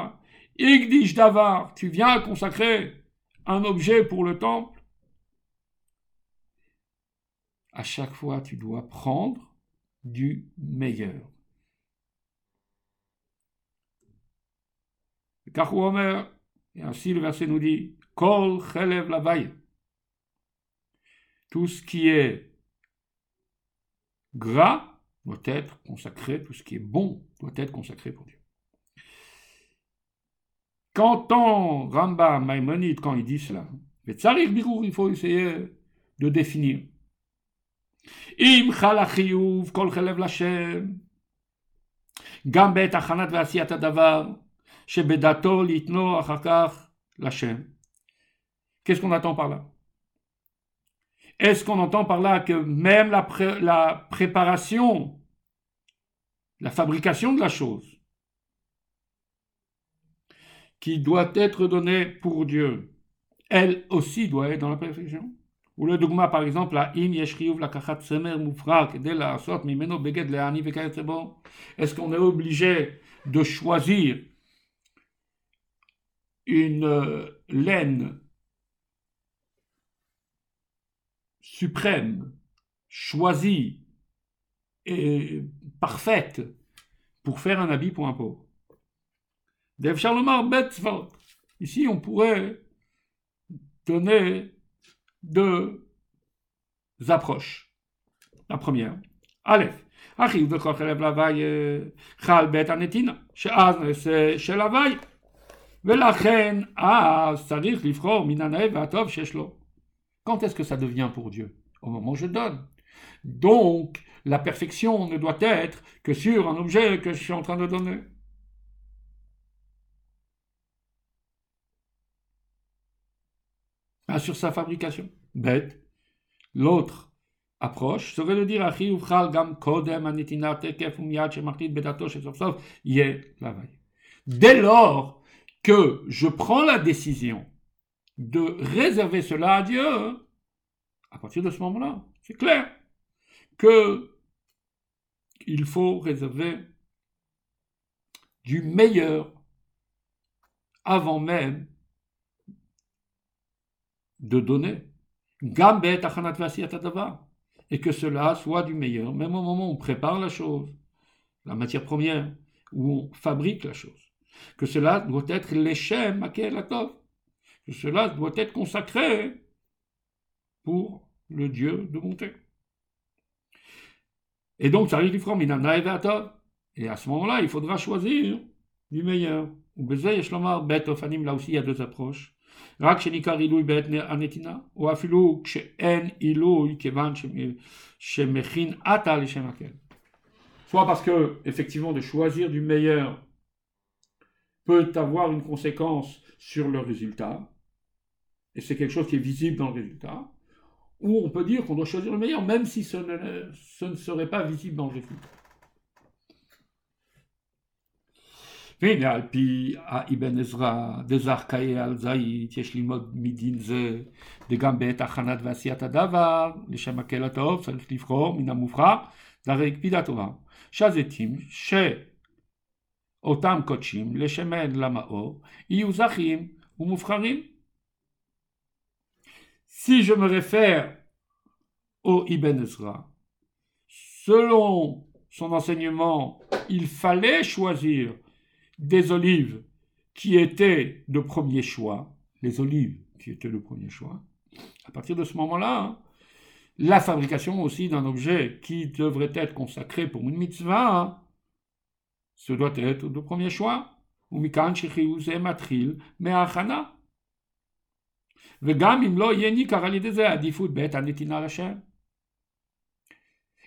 Igdish Davar, tu viens consacrer un objet pour le temple. À chaque fois, tu dois prendre du meilleur. Et ainsi le verset nous dit, Kol chelev la Tout ce qui est gras doit être consacré, tout ce qui est bon doit être consacré pour Dieu. Quand on, Rambam, Maïmonide, quand il dit cela, mais Tsarir Birour, il faut essayer de définir. Im chalachiyuv kol chelev lashem, גם בעת הכנת ועשיית הדבר, שבדתו litno אחר כך l'Hashem. Qu'est-ce qu'on attend par là Est-ce qu'on entend par là que même la, préparation, la fabrication de la chose, qui doit être donnée pour Dieu, elle aussi doit être dans la perfection? Ou le dogma, par exemple. Est-ce qu'on est obligé de choisir une euh, laine suprême, choisie et parfaite pour faire un habit pour un pauvre. Dev Ici, on pourrait donner deux approches. La première, Aleph. אחיו וכל חלב להווי חל בית הנתינה, שאז נעשה של הווי, ולכן אז צריך לבחור מן הנאה והטוב שיש לו. quand est-ce que ça devient pour Dieu? Au moment où je donne. Donc, la perfection ne doit être que sur un objet que je suis en train de donner. Ah, sur sa fabrication. Bête. L'autre approche serait de dire Dès lors que je prends la décision de réserver cela à Dieu, à partir de ce moment-là, c'est clair que il faut réserver du meilleur avant même de donner. Et que cela soit du meilleur, même au moment où on prépare la chose, la matière première, où on fabrique la chose. Que cela doit être l'échem à que cela doit être consacré pour le Dieu de bonté. Et donc, ça arrive du Et à ce moment-là, il faudra choisir du meilleur. Là aussi, il y a deux approches. Soit parce que, effectivement, de choisir du meilleur peut avoir une conséquence sur le résultat, et c'est quelque chose qui est visible dans le résultat, ou on peut dire qu'on doit choisir le meilleur, même si ce ne, ce ne serait pas visible dans le résultat. והנה על פי האבן עזרא דזרקאי על זית יש ללמוד מדין זה וגם בעת הכנת ועשיית הדבר לשם מקל הטוב צריך לבחור מן המובחר דרי קפידה טובה שהזיתים שאותם קודשים לשמן למאור יהיו זכים ומובחרים Si je me réfère au Ibn Ezra, selon son enseignement, il fallait choisir des olives qui étaient de premier choix, les olives qui étaient le premier choix. À partir de ce moment-là, hein, la fabrication aussi d'un objet qui devrait être consacré pour une mitzvah, hein, ce doit être de premier choix.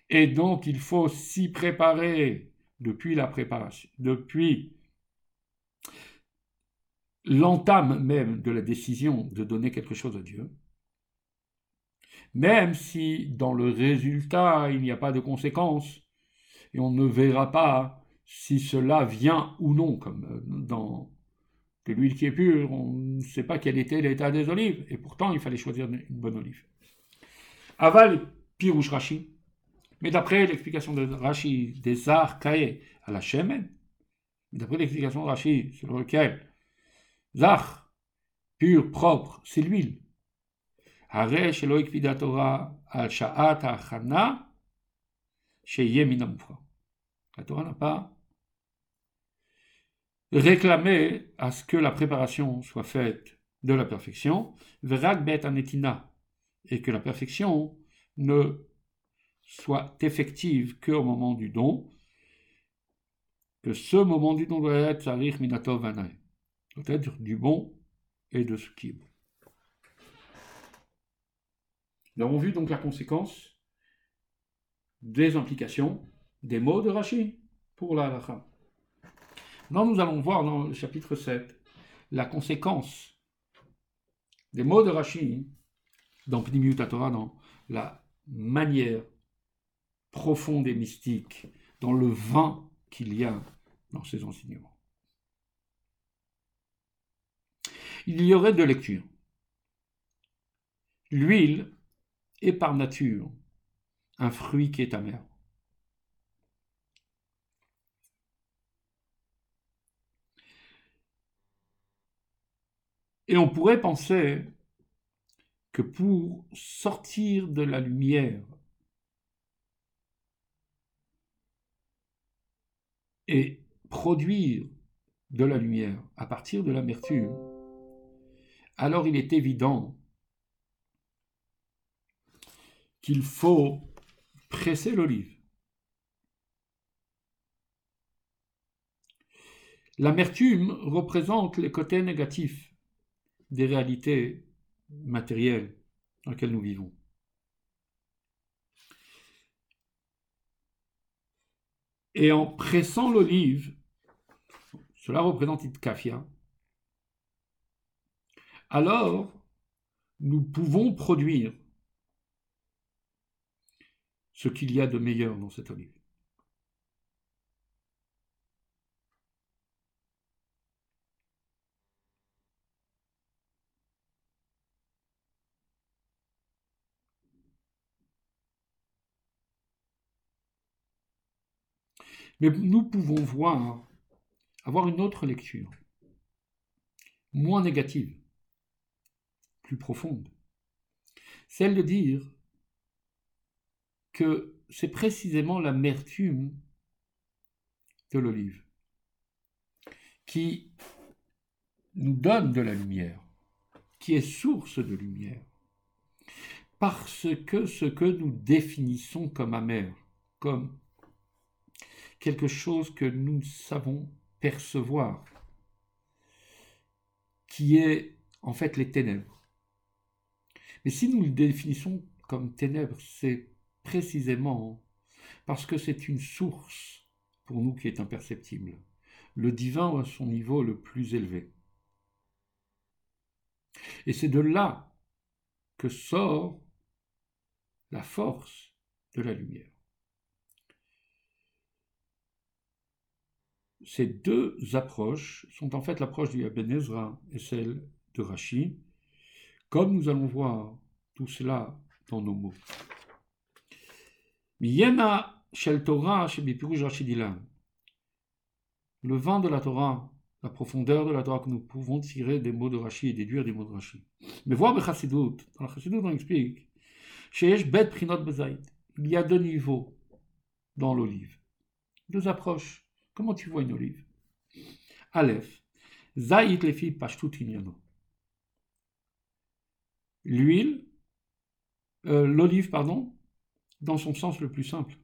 Et donc il faut s'y préparer. Depuis la préparation, depuis l'entame même de la décision de donner quelque chose à Dieu, même si dans le résultat il n'y a pas de conséquences, et on ne verra pas si cela vient ou non, comme euh, dans de l'huile qui est pure, on ne sait pas quel était l'état des olives, et pourtant il fallait choisir une bonne olive. Aval Pirouche Rashi, mais d'après l'explication de Rashi des arts caillés à la Shemen, d'après l'explication de Rashi sur lequel Zach, pur, propre, c'est l'huile. Al Sha'at Minamufra. La Torah n'a pas réclamé à ce que la préparation soit faite de la perfection, Verak Bet Anetina, et que la perfection ne soit effective qu'au moment du don, que ce moment du don doit être Zarich Minato Vanae, doit être du bon et de ce qui est bon. Nous avons vu donc la conséquence des implications des mots de Rashi pour la halakha. Maintenant, nous allons voir dans le chapitre 7 la conséquence des mots de Rashi dans Pnimiut Torah, dans la manière profonde et mystique, dans le vin qu'il y a dans ces enseignements. Il y aurait deux lectures. L'huile est par nature un fruit qui est amer. Et on pourrait penser que pour sortir de la lumière et produire de la lumière à partir de l'amertume, alors il est évident qu'il faut presser l'olive. L'amertume représente les côtés négatifs des réalités matérielles dans lesquelles nous vivons. Et en pressant l'olive, cela représente Itkafia, alors nous pouvons produire ce qu'il y a de meilleur dans cette olive. Mais nous pouvons voir, avoir une autre lecture, moins négative, plus profonde, celle de dire que c'est précisément l'amertume de l'olive qui nous donne de la lumière, qui est source de lumière, parce que ce que nous définissons comme amer, comme quelque chose que nous savons percevoir, qui est en fait les ténèbres. Mais si nous le définissons comme ténèbres, c'est précisément parce que c'est une source pour nous qui est imperceptible. Le divin à son niveau le plus élevé. Et c'est de là que sort la force de la lumière. Ces deux approches sont en fait l'approche du Ibn Ezra et celle de Rashi, comme nous allons voir tout cela dans nos mots. Le vin de la Torah, la profondeur de la Torah que nous pouvons tirer des mots de Rashi et déduire des mots de Rashi. Mais voir Bechassidut, dans la Chassidut on explique, Il y a deux niveaux dans l'olive, deux approches. Comment tu vois une olive? Aleph. Zaït lefi pashtut L'huile, euh, l'olive, pardon, dans son sens le plus simple.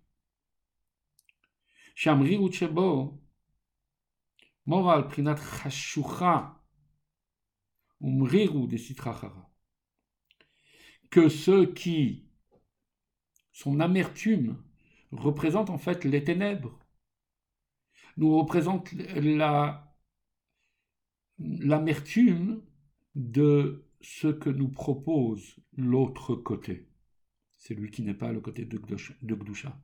Shamri uchebo, moral prinat chashucha, umriru de sitrachara. Que ceux qui, son amertume, représentent en fait les ténèbres, nous représente la l'amertume de ce que nous propose l'autre côté, celui qui n'est pas le côté de Gdusha.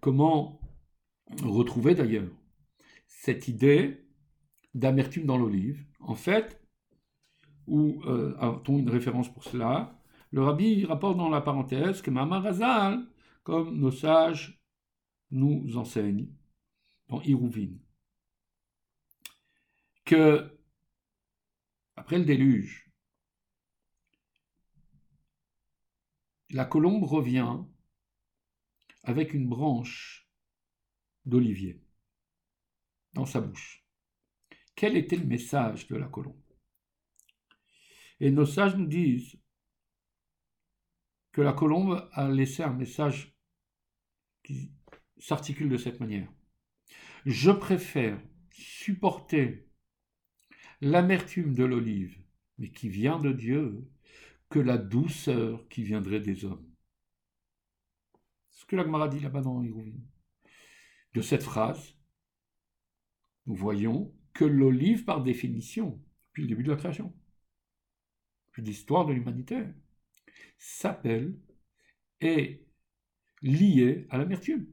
Comment retrouver d'ailleurs cette idée d'amertume dans l'olive? En fait, où euh, a-t-on une référence pour cela? Le rabbi rapporte dans la parenthèse que Mamarazal, comme nos sages nous enseignent dans que après le déluge, la colombe revient avec une branche d'olivier dans sa bouche. Quel était le message de la colombe? Et nos sages nous disent que la colombe a laissé un message qui s'articule de cette manière. Je préfère supporter l'amertume de l'olive, mais qui vient de Dieu, que la douceur qui viendrait des hommes. Ce que la Gemara dit là-bas dans De cette phrase, nous voyons que l'olive, par définition, depuis le début de la création, depuis l'histoire de l'humanité, s'appelle et liée à l'amertume.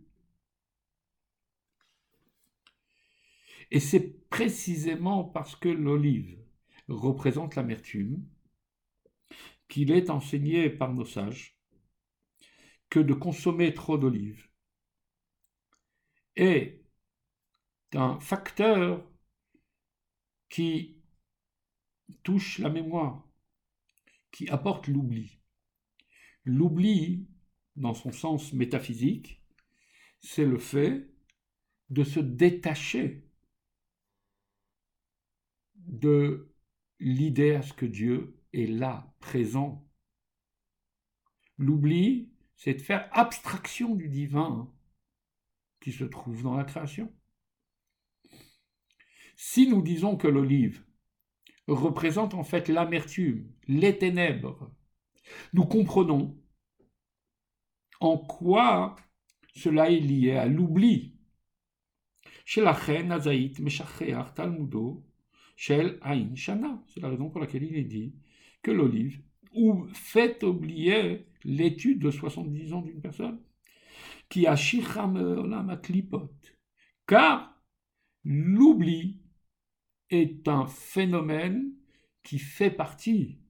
Et c'est précisément parce que l'olive représente l'amertume qu'il est enseigné par nos sages que de consommer trop d'olives est un facteur qui touche la mémoire, qui apporte l'oubli. L'oubli, dans son sens métaphysique, c'est le fait de se détacher de l'idée à ce que Dieu est là, présent. L'oubli, c'est de faire abstraction du divin qui se trouve dans la création. Si nous disons que l'olive représente en fait l'amertume, les ténèbres, nous comprenons en quoi cela est lié à l'oubli. Chez la reine Azaït Talmudo Shel Ain Shana. C'est la raison pour laquelle il est dit que l'olive ou fait oublier l'étude de 70 ans d'une personne qui a klipot. Car l'oubli est un phénomène qui fait partie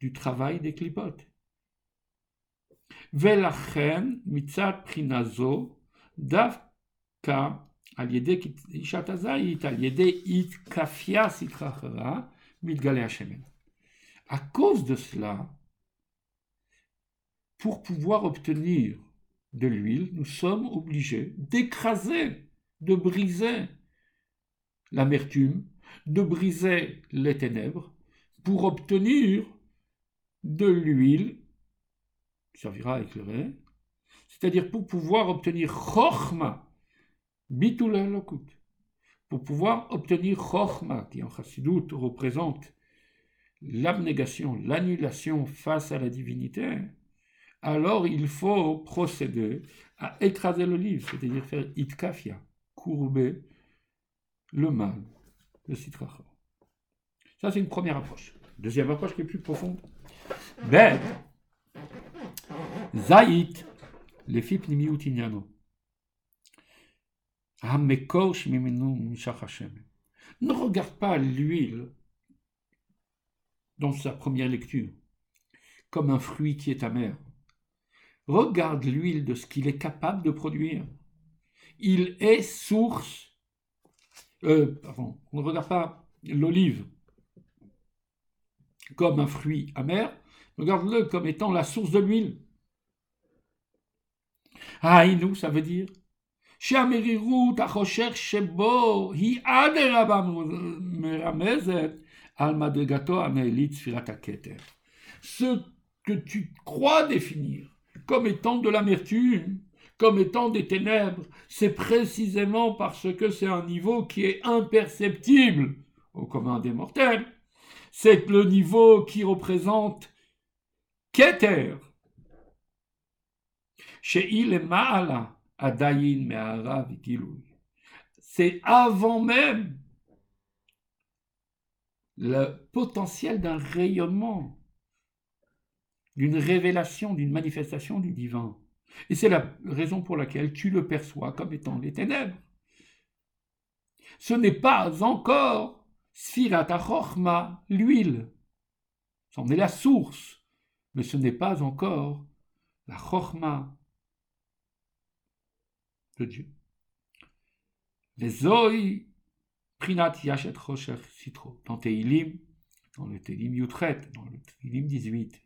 du travail des clipotes. Velachen mitzat prinazo davka à cause de cela, pour pouvoir obtenir de l'huile, nous sommes obligés d'écraser, de briser l'amertume, de briser les ténèbres, pour obtenir de l'huile qui servira à éclairer, c'est-à-dire pour pouvoir obtenir chorma, Bitul Pour pouvoir obtenir Chochma, qui en Chassidut représente l'abnégation, l'annulation face à la divinité, alors il faut procéder à écraser le livre, c'est-à-dire faire itkafia, courber le mal, le citracha. Ça, c'est une première approche. Deuxième approche qui est plus profonde. Ben, Zayit, les fip nimiutignano. Ne regarde pas l'huile dans sa première lecture comme un fruit qui est amer. Regarde l'huile de ce qu'il est capable de produire. Il est source. Euh, pardon, on ne regarde pas l'olive comme un fruit amer, regarde-le comme étant la source de l'huile. Ah, nous, ça veut dire שהמרירות החושך שבו היא אדרבה מרמזת על מדרגתו הנעלית ספירת הכתר. Ce que tu crois définir comme étant de l'amertume, comme étant des ténèbres, c'est précisément parce que c'est un niveau qui est imperceptible au commun des mortels. C'est le niveau qui représente Keter. Chez il est c'est avant même le potentiel d'un rayonnement, d'une révélation, d'une manifestation du divin. Et c'est la raison pour laquelle tu le perçois comme étant les ténèbres. Ce n'est pas encore Sfirat l'huile. C'en est la source, mais ce n'est pas encore la Chorma de Dieu. Les Zoï Prinat Yashet Rocher Citro, dans Teilim, dans le Teilim Yutret, dans le Teilim 18,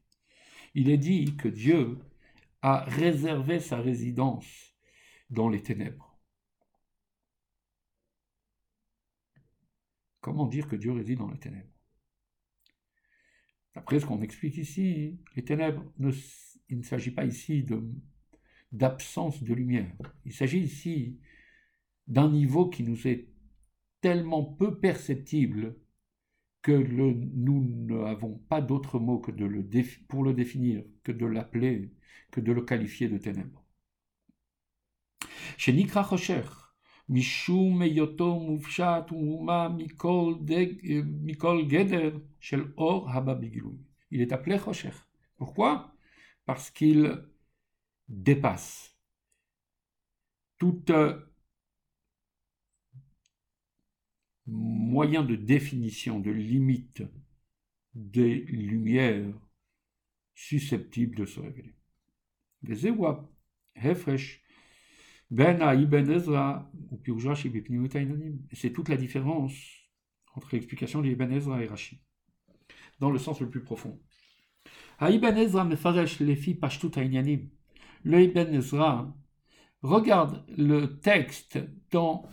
il est dit que Dieu a réservé sa résidence dans les ténèbres. Comment dire que Dieu réside dans les ténèbres? D'après ce qu'on explique ici, les ténèbres, il ne s'agit pas ici d'absence de lumière. Il s'agit ici d'un niveau qui nous est tellement peu perceptible que nous n'avons pas d'autre mot que de le pour le définir que de l'appeler, que de le qualifier de ténèbres. Il est appelé Rocher. Pourquoi? Parce qu'il dépasse toute moyen de définition, de limite des lumières susceptibles de se révéler. C'est toute la différence entre l'explication d'Ibn Ezra et Rashi, dans le sens le plus profond le Ibn Ezra, regarde le texte dans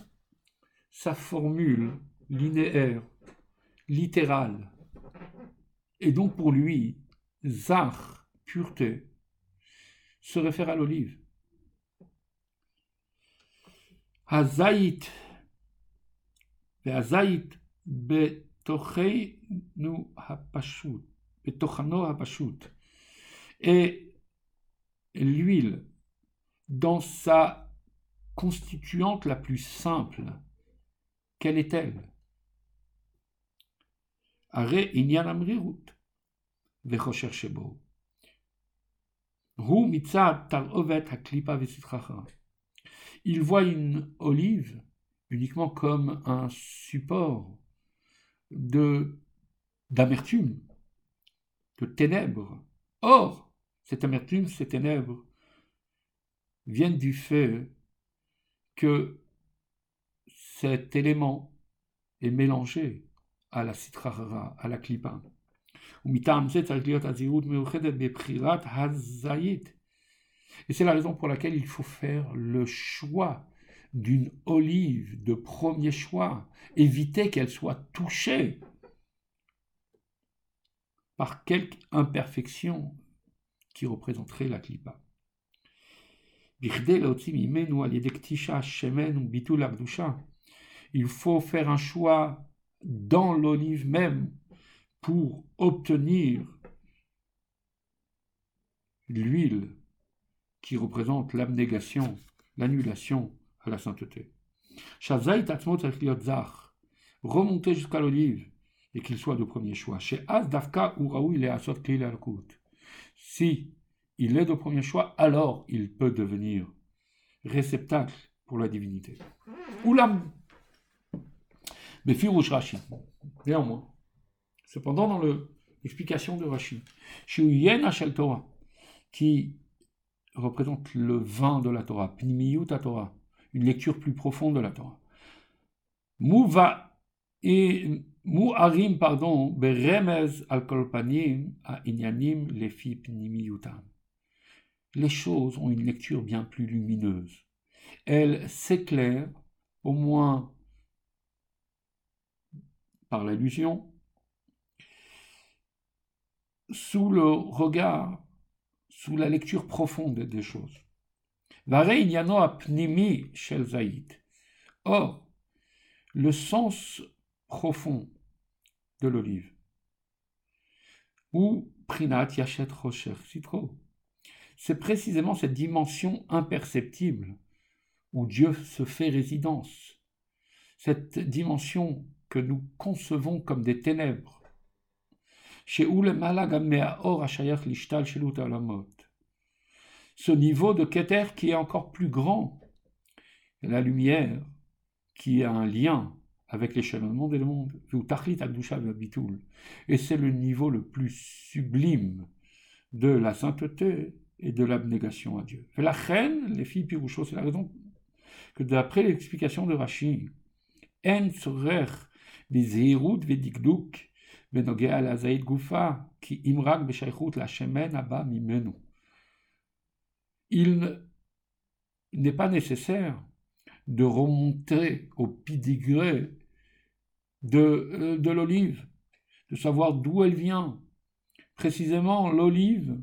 sa formule linéaire, littérale. Et donc pour lui, zar, pureté, se réfère à l'olive. Hazaït, Hazaït betochenu hapashut, betochano hapashut. Et l'huile, dans sa constituante la plus simple, quelle est-elle? Il voit une olive uniquement comme un support de d'amertume, de ténèbres. Or, cette amertume, ces ténèbres viennent du fait que cet élément est mélangé à la citrara, à la clipa. Et c'est la raison pour laquelle il faut faire le choix d'une olive de premier choix, éviter qu'elle soit touchée par quelque imperfection qui représenterait la clipa. Il faut faire un choix dans l'olive même pour obtenir l'huile qui représente l'abnégation, l'annulation à la sainteté. Remonter jusqu'à l'olive et qu'il soit de premier choix. Chez Asdafka ou Asot Si il est de premier choix, alors il peut devenir réceptacle pour la divinité. Oulam Befirouche Rashi. Néanmoins, cependant, dans l'explication de Rashi, Yen Shel Torah, qui représente le vin de la Torah, Pnimiyut Torah, une lecture plus profonde de la Torah. Mouva et Mu'arim, pardon, Beremez al kolpanim a Inyanim lefi. Les choses ont une lecture bien plus lumineuse. Elles s'éclairent, au moins par l'allusion, sous le regard, sous la lecture profonde des choses. Or, le sens profond de l'olive, ou prinat yachet rocher citro, c'est précisément cette dimension imperceptible où Dieu se fait résidence, cette dimension que nous concevons comme des ténèbres. Ce niveau de Keter qui est encore plus grand, la lumière qui a un lien avec l'échelonnement des mondes, et c'est le niveau le plus sublime de la sainteté et de l'abnégation à Dieu. la reine, les filles Pirouchot, c'est la raison que d'après l'explication de Rashi. Il n'est pas nécessaire de remonter au pedigree de, euh, de l'olive, de savoir d'où elle vient. Précisément, l'olive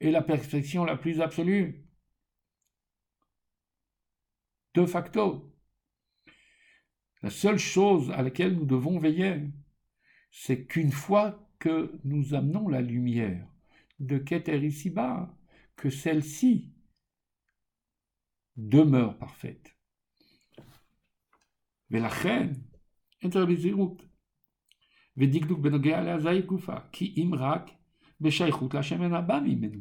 est la perfection la plus absolue. De facto, la seule chose à laquelle nous devons veiller, c'est qu'une fois que nous amenons la lumière de Keter ici-bas, que celle-ci demeure parfaite. Mais la reine, צריך בזהירות. ודקדוק בנוגע להזאי גופה, כי אם רק בשייכות להשמן הבא ממנו.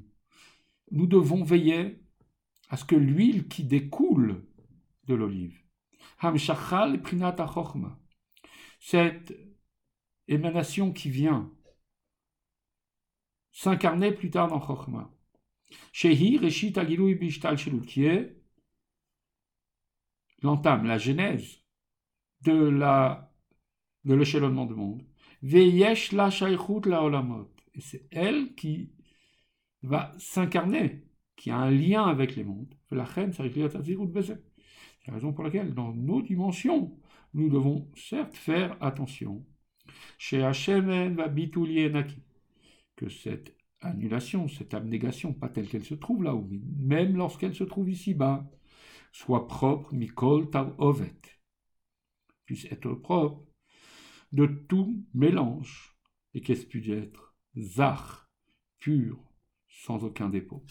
Nous devons veiller à ce que l'huile qui découle de l'olive, Hamshachal Prinat Chochma, cette émanation qui vient s'incarner plus tard dans Chochma, Shehi Reshit Agilui Bishtal qui est l'entame, la genèse de la de l'échelonnement du monde. Veyesh la la olamot. Et c'est elle qui va s'incarner, qui a un lien avec les mondes. La c'est la raison pour laquelle, dans nos dimensions, nous devons certes faire attention. Chez. Que cette annulation, cette abnégation, pas telle qu'elle se trouve là-haut, mais même lorsqu'elle se trouve ici-bas, soit propre, mikol tar ovet puisse être propre de tout mélange et qu'elle puisse être? Zar, pur, sans aucun dépôt.